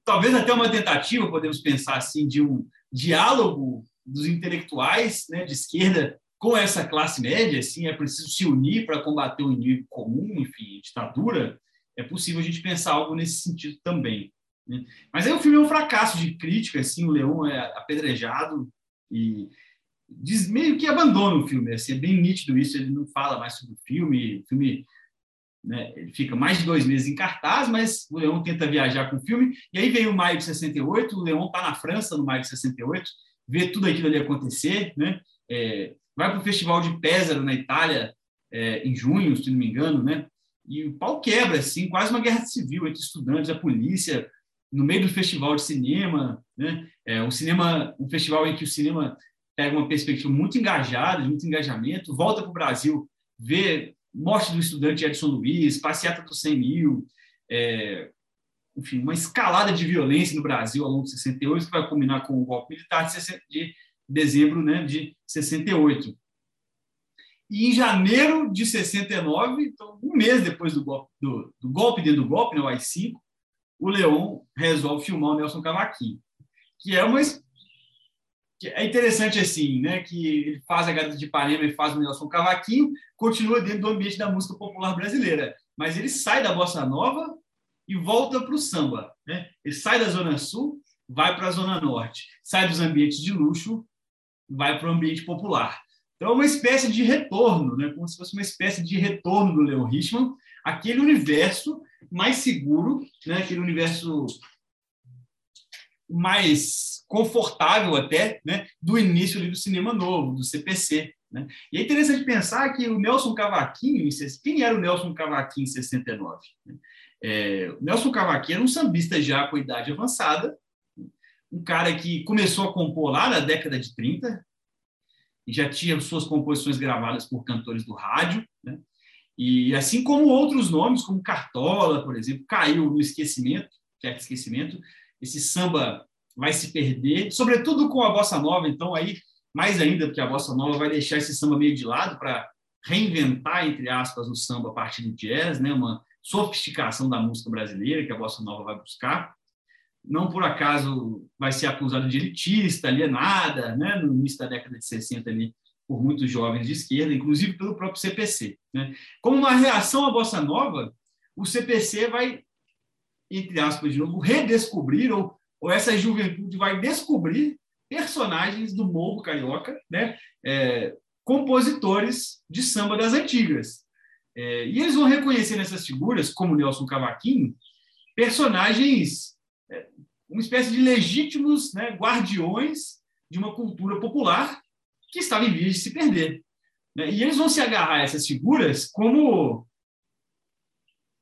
talvez até uma tentativa, podemos pensar assim, de um diálogo dos intelectuais né, de esquerda com essa classe média, assim, é preciso se unir para combater o inimigo comum, enfim, ditadura, é possível a gente pensar algo nesse sentido também. Né? Mas aí o filme é um fracasso de crítica, assim, o Leão é apedrejado e diz, meio que abandona o filme, assim, é bem nítido isso, ele não fala mais sobre o filme, o filme né, ele fica mais de dois meses em cartaz, mas o Leão tenta viajar com o filme, e aí vem o maio de 68, o Leão está na França no maio de 68, vê tudo aquilo ali acontecer, né, é, vai para o Festival de Pesaro, na Itália, é, em junho, se não me engano, né, e o pau quebra, assim, quase uma guerra civil entre estudantes, a polícia, no meio do festival de cinema, né? É um cinema, um festival em que o cinema pega uma perspectiva muito engajada, muito engajamento, volta para o Brasil, vê morte do estudante Edson Luiz, passeata dos 100 mil, é, enfim, uma escalada de violência no Brasil ao longo de 68, que vai culminar com o golpe militar de, de dezembro né, de 68. E em janeiro de 69, então, um mês depois do golpe, do, do golpe dentro do golpe, né, o AI-5, o Leon resolve filmar o Nelson Cavaquinho, que é uma é interessante assim, né, que ele faz a Garota de Ipanema e faz o Nelson Cavaquinho, continua dentro do ambiente da música popular brasileira, mas ele sai da bossa nova e volta para o samba, né? Ele sai da zona sul, vai para a zona norte, sai dos ambientes de luxo, vai para o ambiente popular. Então é uma espécie de retorno, né, como se fosse uma espécie de retorno do Leo Richman, aquele universo mais seguro, né, aquele universo mais confortável até, né, do início do cinema novo, do CPC. Né? E é interessante pensar que o Nelson Cavaquinho, quem era o Nelson Cavaquinho em 69? Né? É, o Nelson Cavaquinho era um sambista já com idade avançada, um cara que começou a compor lá na década de 30, e já tinha suas composições gravadas por cantores do rádio, né? E assim como outros nomes, como Cartola, por exemplo, caiu no esquecimento, certo esquecimento, esse samba vai se perder, sobretudo com a bossa nova, então aí mais ainda porque a bossa nova vai deixar esse samba meio de lado para reinventar entre aspas o samba a partir do jazz, né, uma sofisticação da música brasileira que a bossa nova vai buscar. Não por acaso vai ser acusado de elitista, alienada, né, no início da década de 60 ali por muitos jovens de esquerda, inclusive pelo próprio CPC. Né? Como uma reação à bossa nova, o CPC vai, entre aspas, de novo, redescobrir ou ou essa juventude vai descobrir personagens do morro carioca, né? É, compositores de samba das antigas. É, e eles vão reconhecer nessas figuras, como Nelson Cavaquinho, personagens, uma espécie de legítimos né, guardiões de uma cultura popular que estava em vias de se perder. Né? E eles vão se agarrar a essas figuras como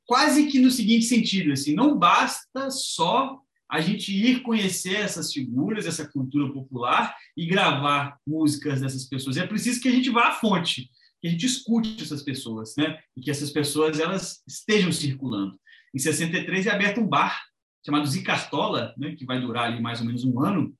quase que no seguinte sentido, assim, não basta só a gente ir conhecer essas figuras, essa cultura popular e gravar músicas dessas pessoas. É preciso que a gente vá à fonte, que a gente escute essas pessoas, né? E que essas pessoas elas estejam circulando. Em 63 é aberto um bar chamado Zicartola, né? Que vai durar ali mais ou menos um ano.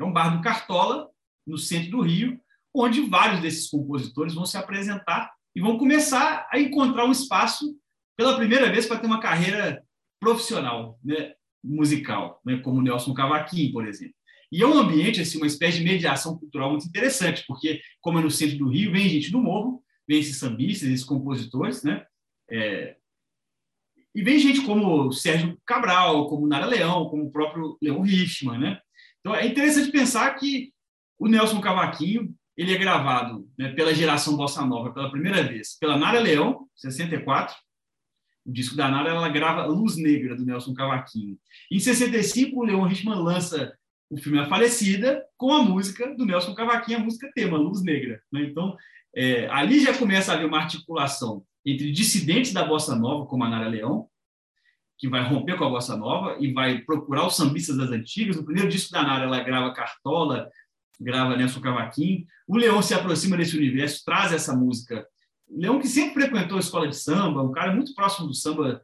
É um bar do Cartola no centro do Rio, onde vários desses compositores vão se apresentar e vão começar a encontrar um espaço pela primeira vez para ter uma carreira profissional, né? musical, né, como Nelson Cavaquinho, por exemplo. E é um ambiente, assim, uma espécie de mediação cultural muito interessante, porque, como é no centro do Rio, vem gente do morro, vem esses sambistas, esses compositores, né? É... E vem gente como Sérgio Cabral, como Nara Leão, como o próprio Leon Richman, né? Então, é interessante pensar que o Nelson Cavaquinho, ele é gravado né, pela geração Bossa Nova pela primeira vez, pela Nara Leão, 64, o disco da Nara, ela grava Luz Negra, do Nelson Cavaquinho. Em 65, o Leon Richman lança o filme A Falecida, com a música do Nelson Cavaquinho, a música tema, Luz Negra. Né? Então, é, ali já começa a haver uma articulação entre dissidentes da Bossa Nova, como a Nara Leão, que vai romper com a Bossa Nova e vai procurar os sambistas das antigas. No primeiro disco da Nara, ela grava Cartola, grava Nelson Cavaquinho. O Leão se aproxima desse universo, traz essa música Leão que sempre frequentou a escola de samba, um cara muito próximo do samba,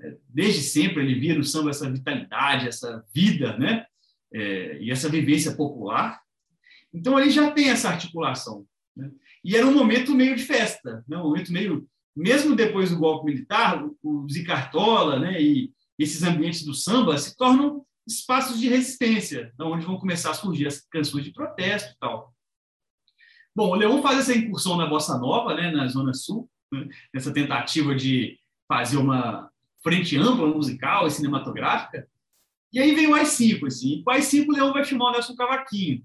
é, desde sempre ele via no samba essa vitalidade, essa vida, né? É, e essa vivência popular. Então ele já tem essa articulação. Né? E era um momento meio de festa, né? um momento meio, mesmo depois do golpe militar, o Zicartola, né? E esses ambientes do samba se tornam espaços de resistência, onde vão começar a surgir as canções de protesto e tal. Bom, o Leão faz essa incursão na Bossa Nova, né, na Zona Sul, né, tentativa de fazer uma frente ampla musical e cinematográfica. E aí vem o AI-5, assim. Com o AI-5, o Leão vai filmar o Nelson Cavaquinho.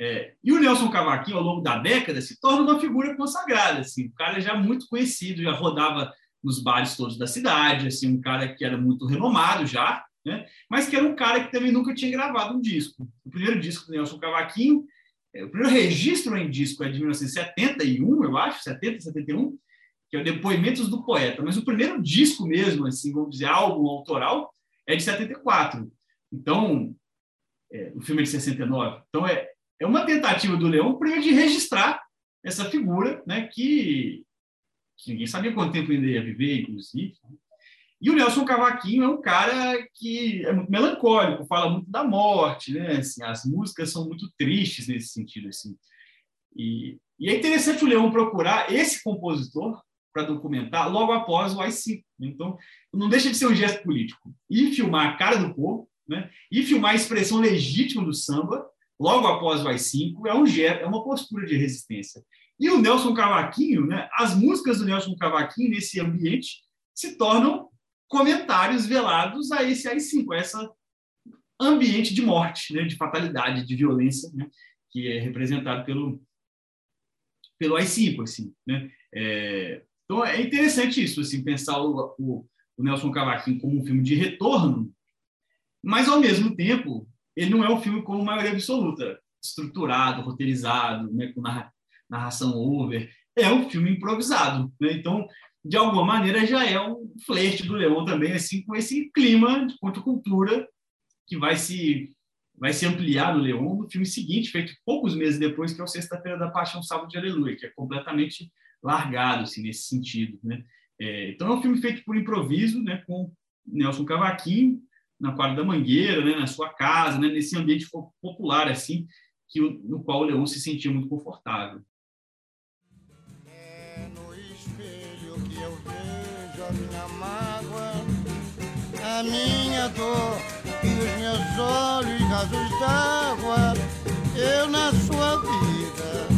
É, e o Nelson Cavaquinho, ao longo da década, se torna uma figura consagrada, assim. Um cara já muito conhecido, já rodava nos bares todos da cidade, assim, um cara que era muito renomado já, né? mas que era um cara que também nunca tinha gravado um disco. O primeiro disco do Nelson Cavaquinho é, o primeiro registro em disco é de 1971, eu acho, 70, 71, que é o Depoimentos do Poeta. Mas o primeiro disco mesmo, assim, vamos dizer, álbum autoral, é de 74. Então, é, o filme é de 69. Então, é, é uma tentativa do Leão primeiro de registrar essa figura, né, que, que ninguém sabia quanto tempo ainda ia viver, inclusive. E o Nelson Cavaquinho é um cara que é muito melancólico, fala muito da morte, né? Assim, as músicas são muito tristes nesse sentido, assim. E, e é interessante o Leão procurar esse compositor para documentar logo após o AI-5. Então, não deixa de ser um gesto político. E filmar a cara do povo, né? e filmar a expressão legítima do samba, logo após o AI-5, é, um, é uma postura de resistência. E o Nelson Cavaquinho, né, as músicas do Nelson Cavaquinho nesse ambiente se tornam comentários velados a esse AI-5, a essa ambiente de morte, né, de fatalidade, de violência, né, que é representado pelo pelo AI-5, assim, né? É, então é interessante isso, assim, pensar o, o, o Nelson Cavaquinho como um filme de retorno, mas ao mesmo tempo ele não é um filme com maioria absoluta, estruturado, roteirizado, né, com narração over. É um filme improvisado, né? Então, de alguma maneira, já é um flerte do Leão também, assim, com esse clima de contracultura que vai se vai se ampliar no Leão no filme seguinte, feito poucos meses depois, que é o Sexta-feira da Paixão, Sábado de Aleluia, que é completamente largado, assim, nesse sentido, né? É, então, é um filme feito por improviso, né, com Nelson Cavaquinho, na quadra da Mangueira, né, na sua casa, né, nesse ambiente popular, assim, que, no qual o Leão se sentia muito confortável. É no espelho que eu vejo a minha mágoa, a minha dor e os meus olhos rasos d'água. Eu na sua vida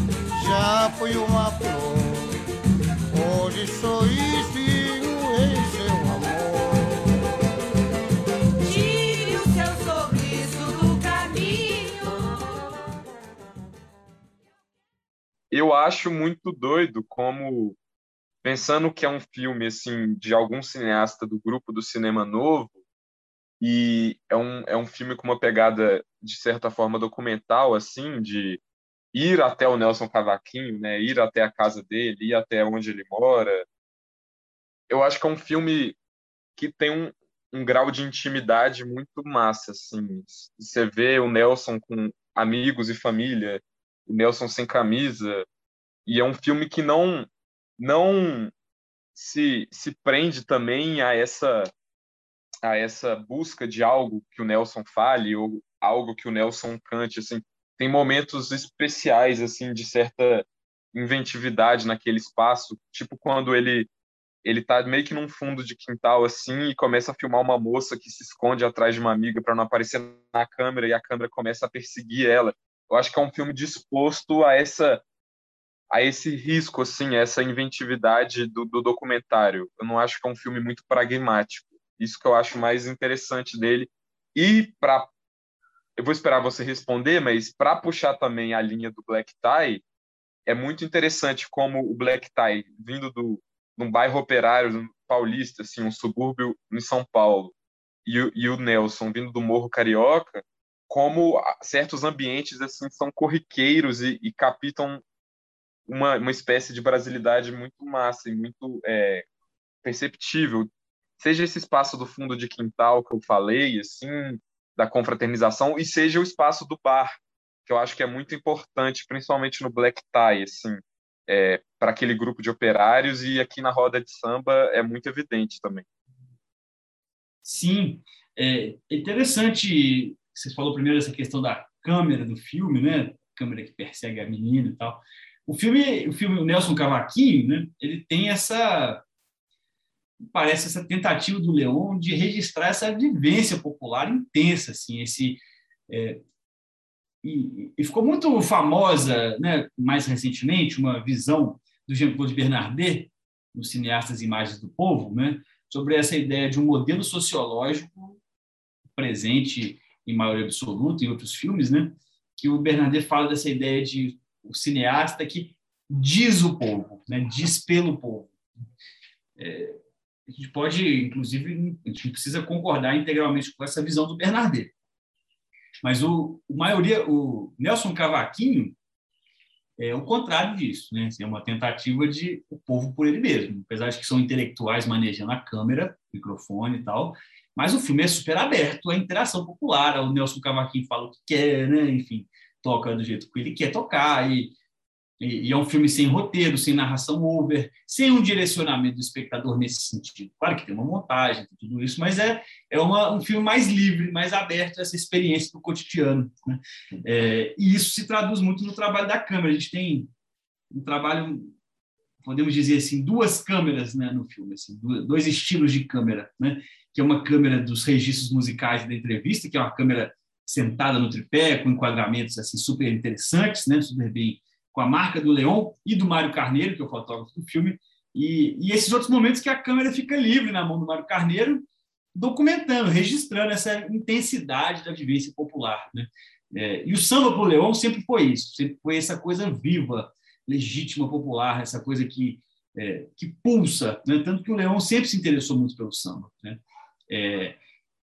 já fui uma flor, hoje sou isso eu acho muito doido como pensando que é um filme assim de algum cineasta do grupo do cinema novo e é um, é um filme com uma pegada de certa forma documental assim de ir até o Nelson Cavaquinho né? Ir até a casa dele ir até onde ele mora. Eu acho que é um filme que tem um, um grau de intimidade muito massa assim. Você vê o Nelson com amigos e família Nelson sem camisa. E é um filme que não não se, se prende também a essa a essa busca de algo que o Nelson fale ou algo que o Nelson cante assim tem momentos especiais assim de certa inventividade naquele espaço tipo quando ele ele tá meio que num fundo de quintal assim e começa a filmar uma moça que se esconde atrás de uma amiga para não aparecer na câmera e a câmera começa a perseguir ela eu acho que é um filme disposto a essa a esse risco, assim, essa inventividade do, do documentário. Eu não acho que é um filme muito pragmático. Isso que eu acho mais interessante dele. E para eu vou esperar você responder, mas para puxar também a linha do Black Tie, é muito interessante como o Black Tie, vindo do, de um bairro operário paulista, assim, um subúrbio em São Paulo, e, e o Nelson vindo do Morro Carioca, como certos ambientes assim são corriqueiros e, e captam uma, uma espécie de brasilidade muito massa e muito é, perceptível. Seja esse espaço do fundo de quintal que eu falei, assim, da confraternização, e seja o espaço do bar, que eu acho que é muito importante, principalmente no black tie, assim, é, para aquele grupo de operários, e aqui na roda de samba é muito evidente também. Sim, é interessante você falou primeiro essa questão da câmera do filme, né? câmera que persegue a menina e tal. O filme, o filme Nelson Cavaquinho, né? Ele tem essa parece essa tentativa do Leon de registrar essa vivência popular intensa, assim, esse é, e, e, ficou muito famosa, né, mais recentemente, uma visão do Jean-Claude Bernardet, no cineastas Imagens do Povo, né, sobre essa ideia de um modelo sociológico presente em maioria absoluta, em outros filmes, né? Que o Bernardet fala dessa ideia de o cineasta que diz o povo, né? Diz pelo povo. É, a gente pode, inclusive, a gente precisa concordar integralmente com essa visão do Bernardet. Mas o, o maioria, o Nelson Cavaquinho é o contrário disso, né? É uma tentativa de o povo por ele mesmo, apesar de que são intelectuais manejando a câmera, microfone e tal, mas o filme é super aberto à interação popular. O Nelson Cavaquinho fala o que quer, né? enfim, toca do jeito que ele quer tocar. E, e, e, é um filme sem roteiro, sem narração over, sem um direcionamento do espectador nesse sentido. Claro que tem uma montagem, tudo isso, mas é, é uma, um filme mais livre, mais aberto a essa experiência do cotidiano. Né? É, e isso se traduz muito no trabalho da câmera. A gente tem um trabalho podemos dizer assim, duas câmeras né, no filme, assim, dois estilos de câmera, né, que é uma câmera dos registros musicais da entrevista, que é uma câmera sentada no tripé, com enquadramentos assim super interessantes, né, super bem, com a marca do Leon e do Mário Carneiro, que é o fotógrafo do filme, e, e esses outros momentos que a câmera fica livre na mão do Mário Carneiro, documentando, registrando essa intensidade da vivência popular. Né? É, e o samba para o Leon sempre foi isso, sempre foi essa coisa viva, legítima, popular, essa coisa que, é, que pulsa. Né? Tanto que o Leon sempre se interessou muito pelo samba. Né? É,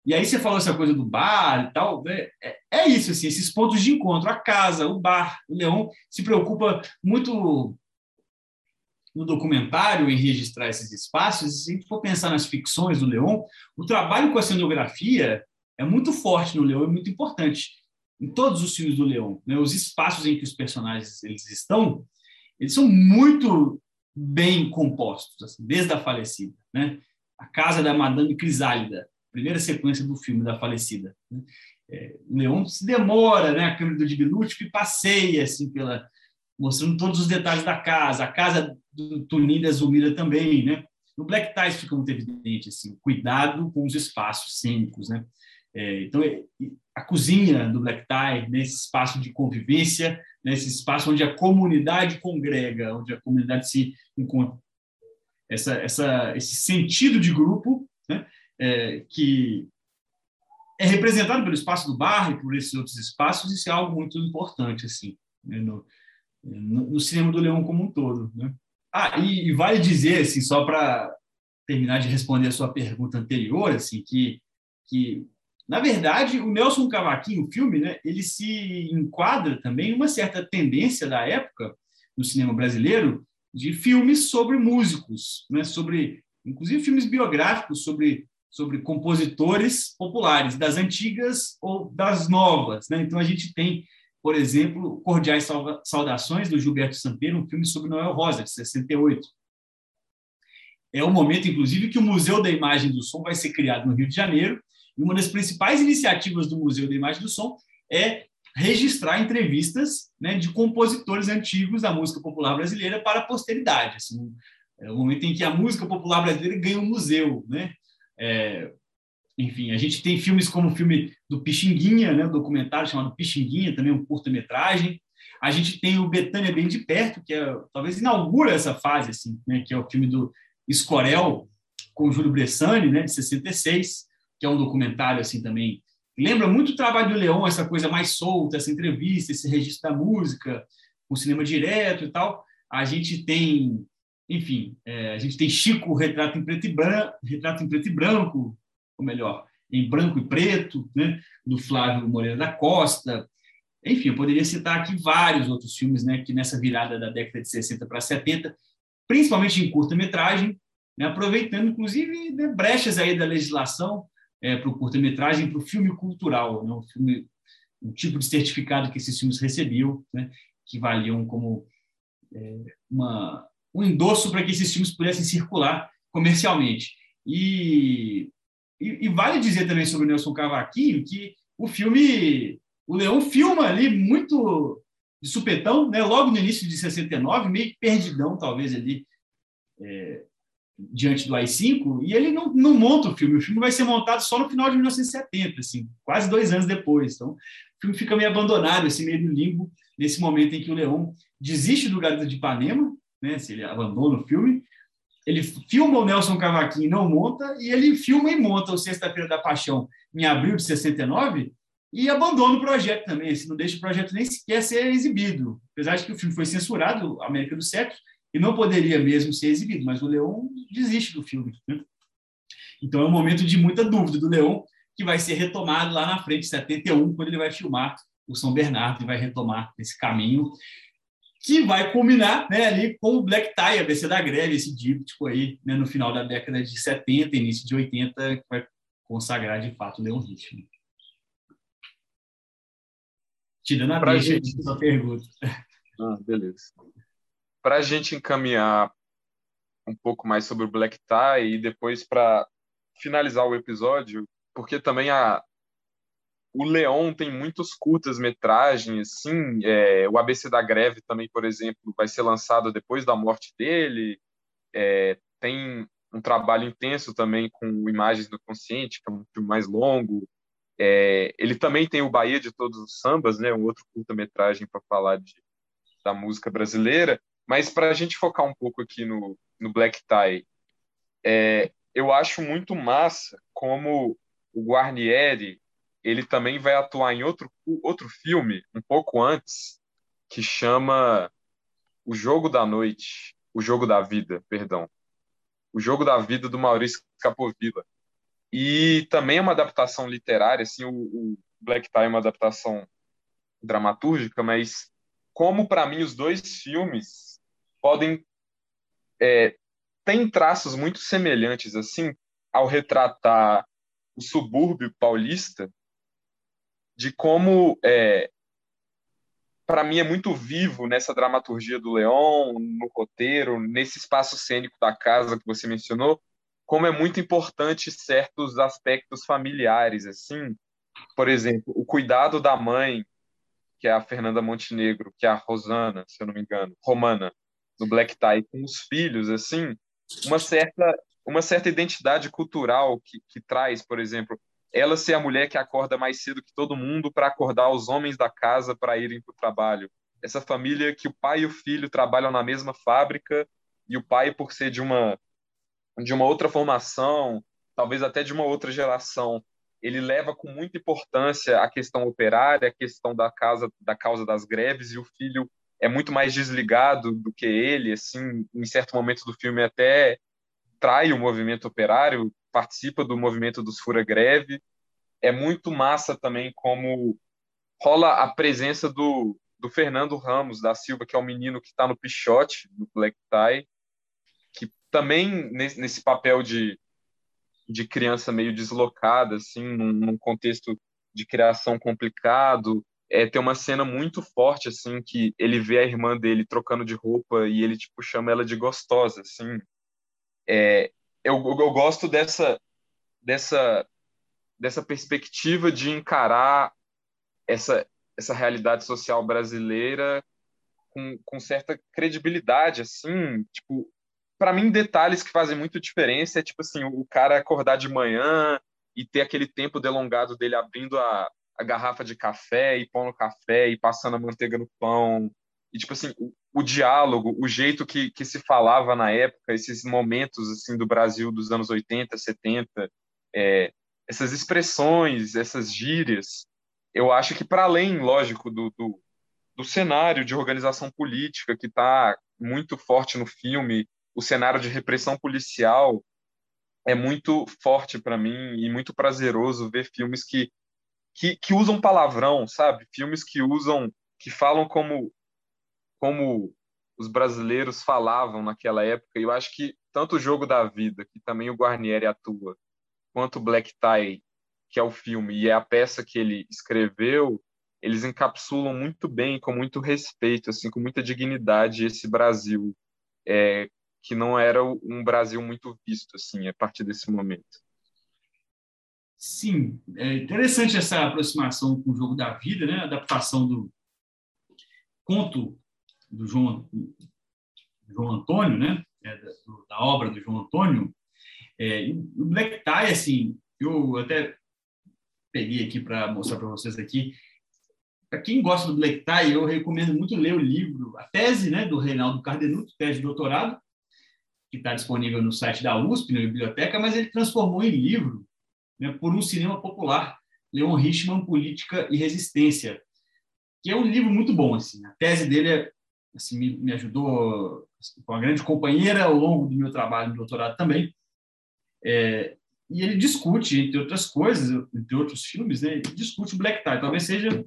e aí você falou essa coisa do bar e tal, né? é, é, isso, assim, esses pontos de encontro, a casa, o bar. O Leon se preocupa muito no documentário em registrar esses espaços. Se a gente for pensar nas ficções do Leon, o trabalho com a cenografia é muito forte no Leon, é muito importante. Em todos os filmes do Leon, né? os espaços em que os personagens eles estão, eles são muito bem compostos, assim, desde a falecida, né? A casa da Madame Crisálida, primeira sequência do filme da falecida. Né? É, Leon se demora, né? A câmera do Dibilucci que passeia assim pela mostrando todos os detalhes da casa, a casa do Tunin da também, né? No Black Ties fica muito evidente assim, cuidado com os espaços cênicos, né? É, então é, a cozinha do Black Tie, nesse espaço de convivência, nesse espaço onde a comunidade congrega, onde a comunidade se encontra, essa, essa, esse sentido de grupo, né? é, que é representado pelo espaço do bar e por esses outros espaços, isso é algo muito importante assim né, no, no, cinema do Leão como um todo. Né? Ah, e, e vale dizer assim, só para terminar de responder a sua pergunta anterior, assim, que, que na verdade o Nelson Cavaquinho, o filme, né, ele se enquadra também em uma certa tendência da época no cinema brasileiro de filmes sobre músicos, né, sobre inclusive filmes biográficos sobre sobre compositores populares, das antigas ou das novas. Né? Então, a gente tem, por exemplo, Cordiais Saudações, do Gilberto Sampeiro, um filme sobre Noel Rosa, de 68. É o momento, inclusive, que o Museu da Imagem do Som vai ser criado no Rio de Janeiro, e uma das principais iniciativas do Museu da Imagem do Som é registrar entrevistas né, de compositores antigos da música popular brasileira para a posteridade. Assim, é o momento em que a música popular brasileira ganha um museu, né? É, enfim, a gente tem filmes como o filme do Pixinguinha, né, um documentário chamado Pixinguinha, também um curta-metragem. A gente tem o Betânia Bem de Perto, que é, talvez inaugura essa fase, assim, né, que é o filme do Escorel, com o Júlio Bressani, né, de 66, que é um documentário assim também. Lembra muito o trabalho do Leão, essa coisa mais solta, essa entrevista, esse registro da música, o cinema direto e tal. A gente tem enfim, é, a gente tem Chico, retrato em preto e branco, retrato em preto e branco, ou melhor, em branco e preto, né, do Flávio Moreira da Costa. Enfim, eu poderia citar aqui vários outros filmes, né, que nessa virada da década de 60 para 70, principalmente em curta-metragem, né, aproveitando inclusive né, brechas aí da legislação é, para o curta-metragem, para o filme cultural, né, o filme, o tipo de certificado que esses filmes recebiam, né, que valiam como é, uma um endosso para que esses filmes pudessem circular comercialmente. E, e, e, vale dizer também sobre o Nelson Cavaquinho que o filme, o Leão filma ali muito de supetão, né? logo no início de 69, meio perdidão, talvez, ali, é, diante do AI-5, e ele não, não monta o filme. O filme vai ser montado só no final de 1970, assim, quase dois anos depois. Então, o filme fica meio abandonado, assim, meio no limbo, nesse momento em que o Leão desiste do Garota de Ipanema, né? Se ele abandona o filme, ele filma o Nelson Cavaquinho e não monta, e ele filma e monta o Sexta-feira da Paixão em abril de 69 e abandona o projeto também, assim, não deixa o projeto nem sequer ser exibido. Apesar de que o filme foi censurado, América do Século, e não poderia mesmo ser exibido, mas o Leão desiste do filme. Né? Então é um momento de muita dúvida do Leão, que vai ser retomado lá na frente, em 71, quando ele vai filmar o São Bernardo e vai retomar esse caminho que vai culminar né, ali com o Black Tie, a BC da greve, esse díptico aí, né, no final da década de 70, início de 80, que vai consagrar de fato o Leon Ritmo. Tirando a pra gente... da sua pergunta. Ah, beleza. Para a gente encaminhar um pouco mais sobre o Black Tie e depois para finalizar o episódio, porque também a, o Leon tem muitos curtas-metragens, sim. É, o ABC da Greve também, por exemplo, vai ser lançado depois da morte dele. É, tem um trabalho intenso também com Imagens do Consciente, que é um filme mais longo. É, ele também tem o Bahia de Todos os Sambas, né, um outro curta-metragem para falar de, da música brasileira. Mas para a gente focar um pouco aqui no, no Black Tie, é, eu acho muito massa como o Guarnieri ele também vai atuar em outro, outro filme, um pouco antes, que chama O Jogo da Noite, O Jogo da Vida, perdão. O Jogo da Vida do Maurício Capovilla. E também é uma adaptação literária, assim, o, o Black Tie é uma adaptação dramatúrgica, mas como para mim os dois filmes podem é, tem traços muito semelhantes assim ao retratar o subúrbio paulista de como é, para mim é muito vivo nessa dramaturgia do Leon, no roteiro, nesse espaço cênico da casa que você mencionou, como é muito importante certos aspectos familiares, assim, por exemplo, o cuidado da mãe, que é a Fernanda Montenegro, que é a Rosana, se eu não me engano, Romana, no Black Tie, com os filhos, assim, uma certa uma certa identidade cultural que, que traz, por exemplo, ela ser a mulher que acorda mais cedo que todo mundo para acordar os homens da casa para irem para o trabalho. Essa família que o pai e o filho trabalham na mesma fábrica e o pai, por ser de uma, de uma outra formação, talvez até de uma outra geração, ele leva com muita importância a questão operária, a questão da, casa, da causa das greves, e o filho é muito mais desligado do que ele, assim, em certo momento do filme até trai o movimento operário, participa do movimento dos Fura Greve. É muito massa também como rola a presença do, do Fernando Ramos da Silva, que é o menino que está no Pichote, do Black Tie, que também nesse, nesse papel de, de criança meio deslocada, assim, num, num contexto de criação complicado. É, tem uma cena muito forte, assim, que ele vê a irmã dele trocando de roupa e ele, tipo, chama ela de gostosa, assim. É, eu, eu gosto dessa, dessa, dessa perspectiva de encarar essa, essa realidade social brasileira com, com certa credibilidade, assim, tipo, para mim detalhes que fazem muito diferença é tipo assim, o cara acordar de manhã e ter aquele tempo delongado dele abrindo a, a garrafa de café e pão no café e passando a manteiga no pão. E tipo assim, o, o diálogo, o jeito que, que se falava na época, esses momentos assim do Brasil dos anos 80, 70, é, essas expressões, essas gírias, eu acho que para além, lógico, do, do, do, cenário de organização política que está muito forte no filme, o cenário de repressão policial é muito forte para mim e muito prazeroso ver filmes que, que, que usam palavrão, sabe? Filmes que usam, que falam como como os brasileiros falavam naquela época. E eu acho que tanto o Jogo da Vida, que também o Guarnieri atua, quanto Black Tie, que é o filme e é a peça que ele escreveu, eles encapsulam muito bem, com muito respeito, assim, com muita dignidade esse Brasil, é, que não era um Brasil muito visto, assim, a partir desse momento. Sim, é interessante essa aproximação com o jogo da vida, né? A adaptação do conto do João, João Antônio, né? É, da, da, obra do João Antônio. É, o Black Tie, assim, eu até peguei aqui para mostrar para vocês aqui. Para quem gosta do Black Tie, eu recomendo muito ler o livro, a tese né, do Reinaldo Cardenuto, tese de doutorado, que está disponível no site da USP, na biblioteca, mas ele transformou em livro né, por um cinema popular, Leon Richman, Política e Resistência, que é um livro muito bom. Assim. A tese dele é assim, me, me ajudou, assim, uma grande companheira ao longo do meu trabalho no doutorado também. É, e ele discute, entre outras coisas, entre outros filmes, né, discute o Black Tie. Talvez seja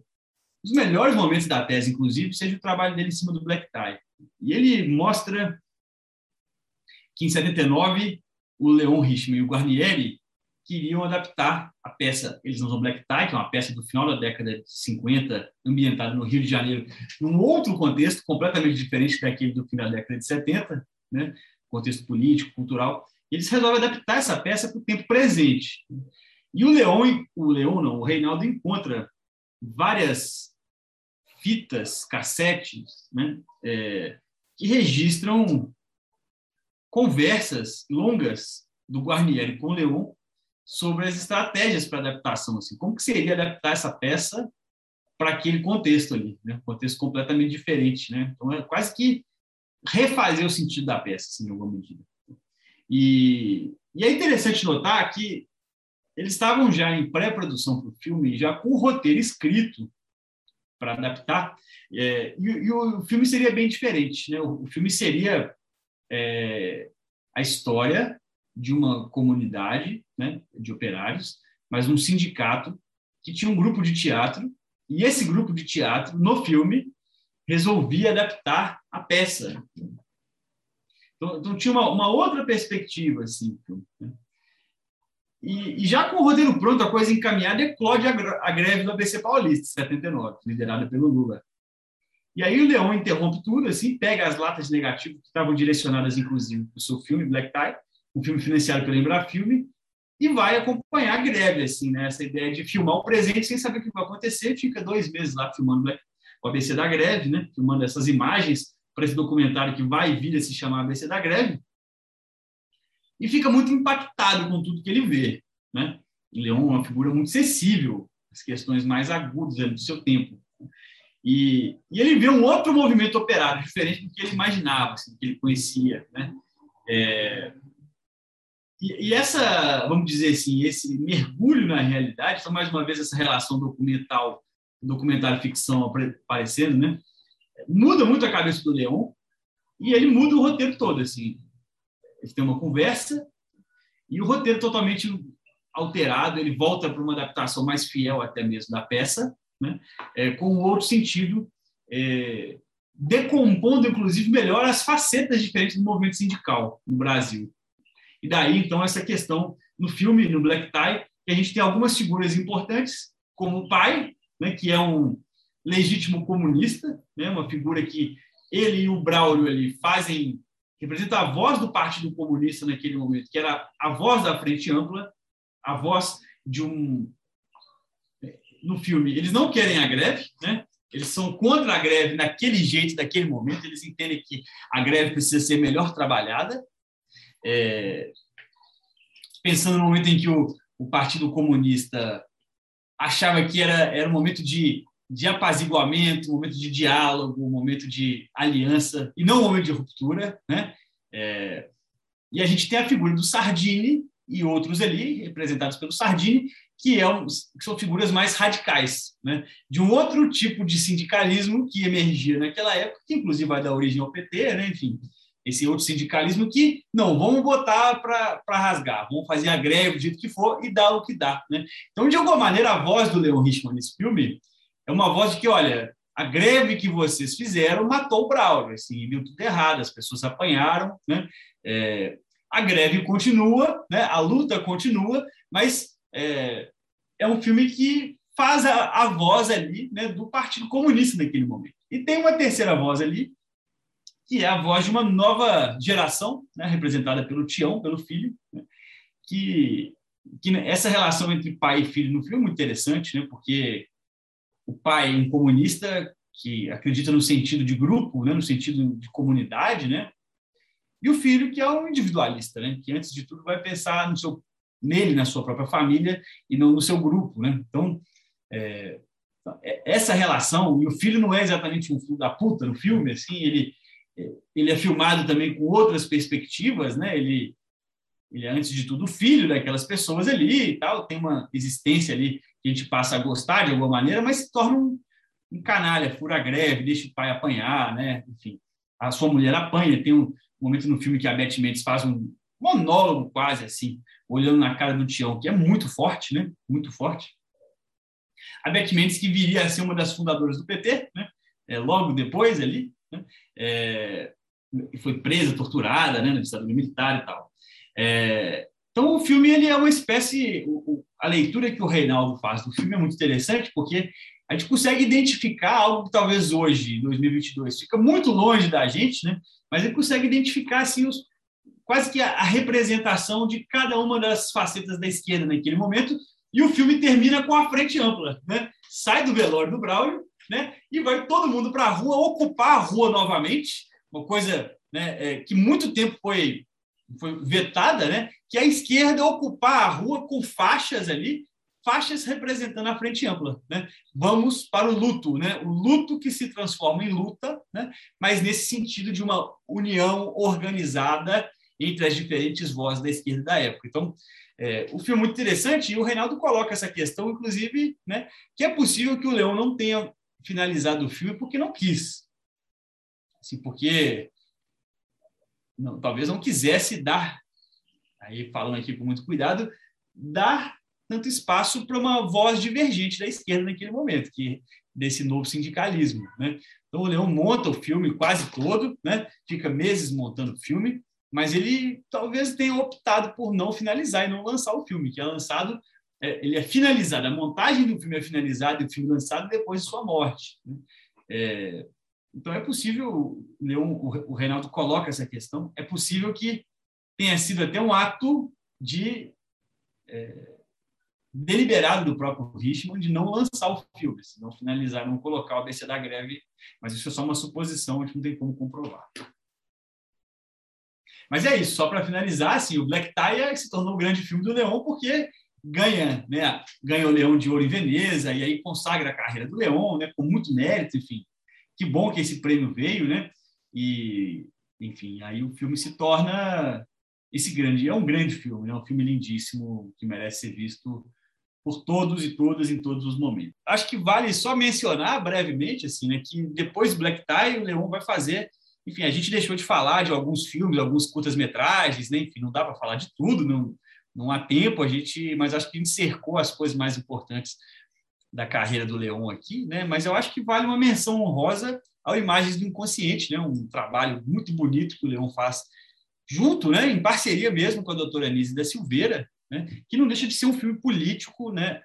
os melhores momentos da tese, inclusive, seja o trabalho dele em cima do Black Tie. E ele mostra que em 79 o Leon Richman e o Guarnieri queriam adaptar a peça Eles São Black Tie, que é uma peça do final da década de 50, ambientada no Rio de Janeiro, num outro contexto completamente diferente daquele do final da década de 70, né? contexto político, cultural. Eles resolvem adaptar essa peça para o tempo presente. E o Leon, o Leon não, o Reinaldo encontra várias fitas, cassetes, né? É, que registram conversas longas do Guarnieri com o Leon sobre as estratégias para adaptação, assim, como que seria adaptar essa peça para aquele contexto ali, né? Um contexto completamente diferente, né? Então é quase que refazer o sentido da peça, assim, em alguma medida. E, e é interessante notar que eles estavam já em pré-produção para o filme, já com o roteiro escrito para adaptar, é, e, e, o filme seria bem diferente, né? O, o filme seria é, a história de uma comunidade né, de operários, mas um sindicato que tinha um grupo de teatro, e esse grupo de teatro, no filme, resolvia adaptar a peça. Então, então tinha uma, uma, outra perspectiva. Assim, né? e, e, já com o roteiro pronto, a coisa encaminhada, eclode a, a greve do ABC Paulista, 79, liderada pelo Lula. E aí o Leão interrompe tudo, assim, pega as latas de negativo que estavam direcionadas, inclusive, para o seu filme, Black Tie, um filme financiado pela Embrafilme, e vai acompanhar a greve, assim, né? Essa ideia de filmar o presente sem saber o que vai acontecer, fica dois meses lá filmando Black, o ABC da greve, né? Filmando essas imagens para esse documentário que vai vir a se chamar ABC da greve, e fica muito impactado com tudo que ele vê, né? Leão é uma figura muito sensível às questões mais agudas do seu tempo. E, e, ele vê um outro movimento operário, diferente do que ele imaginava, assim, do que ele conhecia. Né? É, e, e, essa, vamos dizer assim, esse mergulho na realidade, então, mais uma vez, essa relação documental, documentário-ficção aparecendo, né? muda muito a cabeça do Leão e ele muda o roteiro todo. Assim. Ele tem uma conversa e o roteiro totalmente alterado, ele volta para uma adaptação mais fiel até mesmo da peça, né? É, com outro sentido, é, decompondo, inclusive, melhor as facetas diferentes do movimento sindical no Brasil. E daí, então, essa questão no filme, no Black Tie, que a gente tem algumas figuras importantes, como o pai, né, que é um legítimo comunista, né, uma figura que ele e o Braulio ali fazem, representa a voz do Partido Comunista naquele momento, que era a voz da Frente Ampla, a voz de um no filme, eles não querem a greve, né? Eles são contra a greve naquele jeito, naquele momento. Eles entendem que a greve precisa ser melhor trabalhada. É... Pensando no momento em que o, o Partido Comunista achava que era, era um momento de, de apaziguamento, um momento de diálogo, um momento de aliança, e não um momento de ruptura. Né? É... E a gente tem a figura do Sardini e outros ali, representados pelo Sardini, que, é um, que são figuras mais radicais, né? de um outro tipo de sindicalismo que emergia naquela época, que inclusive vai dar origem ao PT, né? enfim, esse outro sindicalismo que, não, vamos botar para rasgar, vamos fazer a greve do jeito que for e dar o que dá. Né? Então, de alguma maneira, a voz do Leon Richman nesse filme é uma voz de que, olha, a greve que vocês fizeram matou o Braulio, assim, deu tudo errado, as pessoas apanharam, né? É, a greve continua, né? a luta continua, mas é, é um filme que faz a, a voz ali né, do Partido Comunista naquele momento. E tem uma terceira voz ali, que é a voz de uma nova geração, né, representada pelo Tião, pelo filho, né, que, que essa relação entre pai e filho no filme é muito interessante, né, porque o pai, um comunista que acredita no sentido de grupo, né, no sentido de comunidade, né, e o filho que é um individualista, né, que antes de tudo vai pensar no seu nele, na sua própria família e não no seu grupo, né? Então, é, essa relação, e o filho não é exatamente um filho da puta no filme, assim, ele, ele é filmado também com outras perspectivas, né? Ele, ele é, antes de tudo, filho daquelas pessoas ali e tal, tem uma existência ali que a gente passa a gostar de alguma maneira, mas se torna um, um canalha, fura greve, deixa o pai apanhar, né? Enfim, a sua mulher apanha. Tem um momento no filme que a Beth Mendes faz um monólogo quase assim, olhando na cara do Tião, que é muito forte, né? Muito forte. A Beth Mendes, que viria a ser uma das fundadoras do PT, né? É, logo depois ali, né? é, foi presa, torturada, né? Na ditadura militar e tal. É, então, o filme ele é uma espécie. A leitura que o Reinaldo faz do filme é muito interessante, porque a gente consegue identificar algo que talvez hoje, 2022, fica muito longe da gente, né? mas ele consegue identificar assim, os, quase que a, a representação de cada uma das facetas da esquerda naquele momento, e o filme termina com a frente ampla, né? Sai do velório do Braulio, né? E vai todo mundo para a rua ocupar a rua novamente, uma coisa né, é, que muito tempo foi foi vetada, né? Que a esquerda ocupar a rua com faixas ali, faixas representando a frente ampla, né? Vamos para o luto, né? O luto que se transforma em luta, né? Mas nesse sentido de uma união organizada entre as diferentes vozes da esquerda da época. Então, é, o filme é muito interessante e o Reinaldo coloca essa questão, inclusive, né? Que é possível que o Leão não tenha finalizado o filme porque não quis, assim, porque não, talvez não quisesse dar, aí falando aqui com muito cuidado, dar tanto espaço para uma voz divergente da esquerda naquele momento, que desse novo sindicalismo, né? Então o Leão monta o filme quase todo, né? Fica meses montando o filme, mas ele talvez tenha optado por não finalizar e não lançar o filme, que é lançado, é, ele é finalizado, a montagem do filme é finalizada e o filme lançado depois de sua morte. Né? É, então, é possível, Leon, o Reinaldo coloca essa questão, é possível que tenha sido até um ato de é, deliberado do próprio Richmond de não lançar o filme, se não finalizar, não colocar o ABC da greve, mas isso é só uma suposição, a gente não tem como comprovar. Mas é isso, só para finalizar, assim, o Black Tie se tornou o grande filme do Leon porque ganha, né, ganha o Leão de Ouro em Veneza e aí consagra a carreira do Leon, né, com muito mérito, enfim que bom que esse prêmio veio, né? E, enfim, aí o filme se torna esse grande, é um grande filme, é um filme lindíssimo que merece ser visto por todos e todas em todos os momentos. Acho que vale só mencionar brevemente assim, né, que depois Black Tie o Leon vai fazer, enfim, a gente deixou de falar de alguns filmes, alguns curtas-metragens, né? Enfim, não dá para falar de tudo, não não há tempo a gente, mas acho que a gente cercou as coisas mais importantes da carreira do Leon aqui, né? Mas eu acho que vale uma menção honrosa ao Imagens do Inconsciente, né? Um trabalho muito bonito que o Leon faz junto, né? Em parceria mesmo com a doutora Anise da Silveira, né? Que não deixa de ser um filme político, né?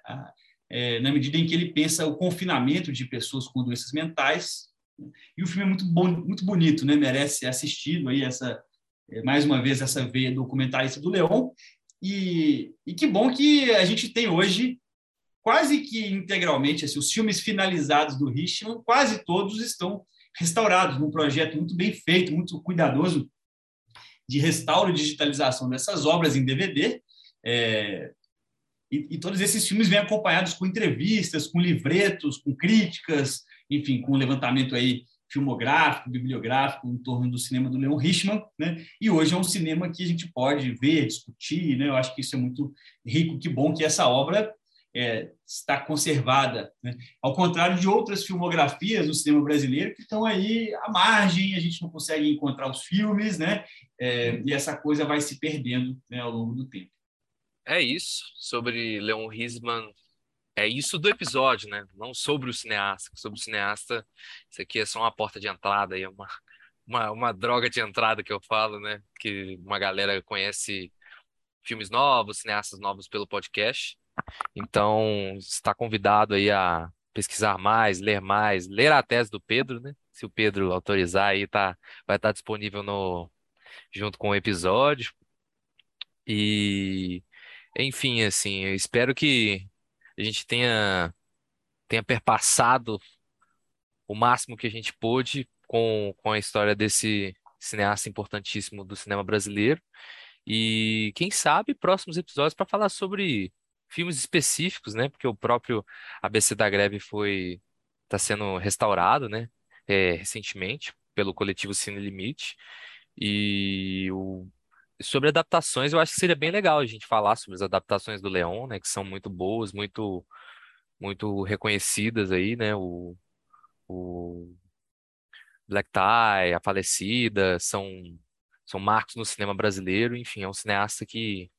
É, na medida em que ele pensa o confinamento de pessoas com doenças mentais. Né? E o filme é muito bom, muito bonito, né? Merece ser assistido aí essa é, mais uma vez essa veia documentarista do Leon. E, e que bom que a gente tem hoje quase que integralmente, assim, os filmes finalizados do Richman, quase todos estão restaurados num projeto muito bem feito, muito cuidadoso de restauro e digitalização dessas obras em DVD. É, e, e, todos esses filmes vêm acompanhados com entrevistas, com livretos, com críticas, enfim, com levantamento aí filmográfico, bibliográfico em torno do cinema do Leon Richman, né? E hoje é um cinema que a gente pode ver, discutir, né? Eu acho que isso é muito rico, que bom que essa obra é, está conservada, né? ao contrário de outras filmografias do cinema brasileiro que estão aí à margem, a gente não consegue encontrar os filmes, né? É, e essa coisa vai se perdendo né, ao longo do tempo. É isso sobre Leon Risman. É isso do episódio, né? Não sobre o cineasta. Sobre o cineasta, isso aqui é só uma porta de entrada, é uma, uma, uma droga de entrada que eu falo, né? Que uma galera conhece filmes novos, cineastas novos pelo podcast. Então, está convidado aí a pesquisar mais, ler mais, ler a tese do Pedro, né? Se o Pedro autorizar aí, tá, vai estar disponível no, junto com o episódio. E, enfim, assim, eu espero que a gente tenha, tenha perpassado o máximo que a gente pôde com, com a história desse cineasta importantíssimo do cinema brasileiro. E quem sabe próximos episódios para falar sobre filmes específicos, né? Porque o próprio ABC da Greve foi está sendo restaurado, né? É, recentemente pelo coletivo Cine Limite e o sobre adaptações eu acho que seria bem legal a gente falar sobre as adaptações do Leão, né? Que são muito boas, muito muito reconhecidas aí, né? O, o Black Tie, A Falecida, são são marcos no cinema brasileiro, enfim, é um cineasta que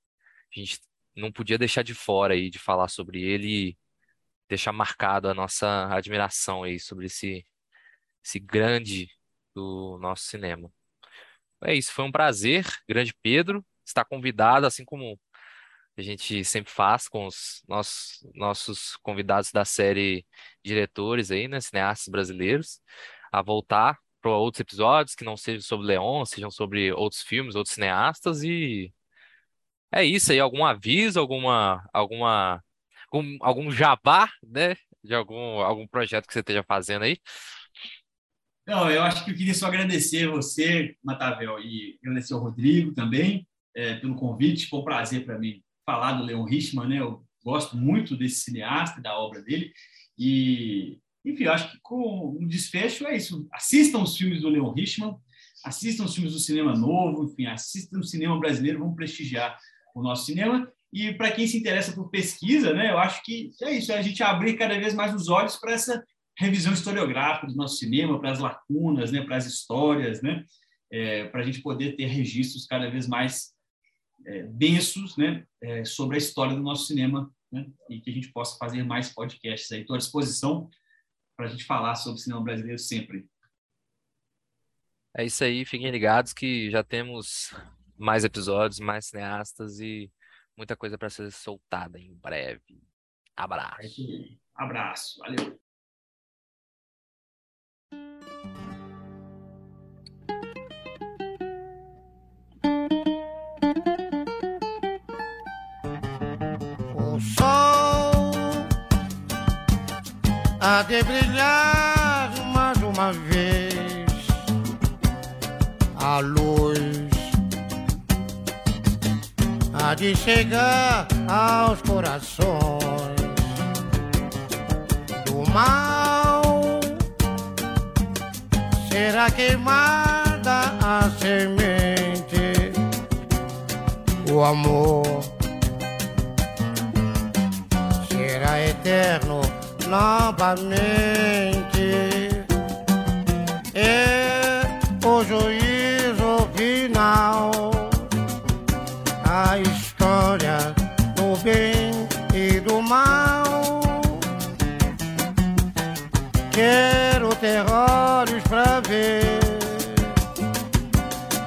a gente não podia deixar de fora aí de falar sobre ele e deixar marcado a nossa admiração aí sobre esse, esse grande do nosso cinema. É isso, foi um prazer, grande Pedro, estar convidado, assim como a gente sempre faz com os nossos, nossos convidados da série diretores aí, né, cineastas brasileiros, a voltar para outros episódios que não sejam sobre Leon, sejam sobre outros filmes, outros cineastas e é isso aí, algum aviso, alguma, alguma, algum, algum jabá, né? De algum, algum projeto que você esteja fazendo aí? Não, eu acho que eu queria só agradecer você, Matavel, e agradecer ao Rodrigo também. é, pelo convite. Foi um prazer para mim falar do Leon Richman, né? Eu gosto muito desse cineasta, da obra dele. E, enfim, eu acho que com o desfecho é isso. Assistam os filmes do Leon Richman, assistam os filmes do cinema novo, enfim, assistam o cinema brasileiro, vamos prestigiar o nosso cinema. E para quem se interessa por pesquisa, né, eu acho que é isso, é a gente abrir cada vez mais os olhos para essa revisão historiográfica do nosso cinema, para as lacunas, né, para as histórias, né, é, para a gente poder ter registros cada vez mais é, densos né, é, sobre a história do nosso cinema né, e que a gente possa fazer mais podcasts aí. Estou à disposição para a gente falar sobre cinema brasileiro sempre. É isso aí, fiquem ligados que já temos mais episódios, mais cineastas e muita coisa para ser soltada em breve. Abraço. Abraço, valeu. Há de brilhar mais uma vez. A luz. Há de chegar aos corações. Do mal. Será queimada a semente, o amor. Será eterno novamente. É o juízo final, a história do bem e do mal. Quero ter olhos pra ver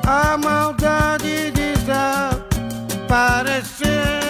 a maldade desaparecer.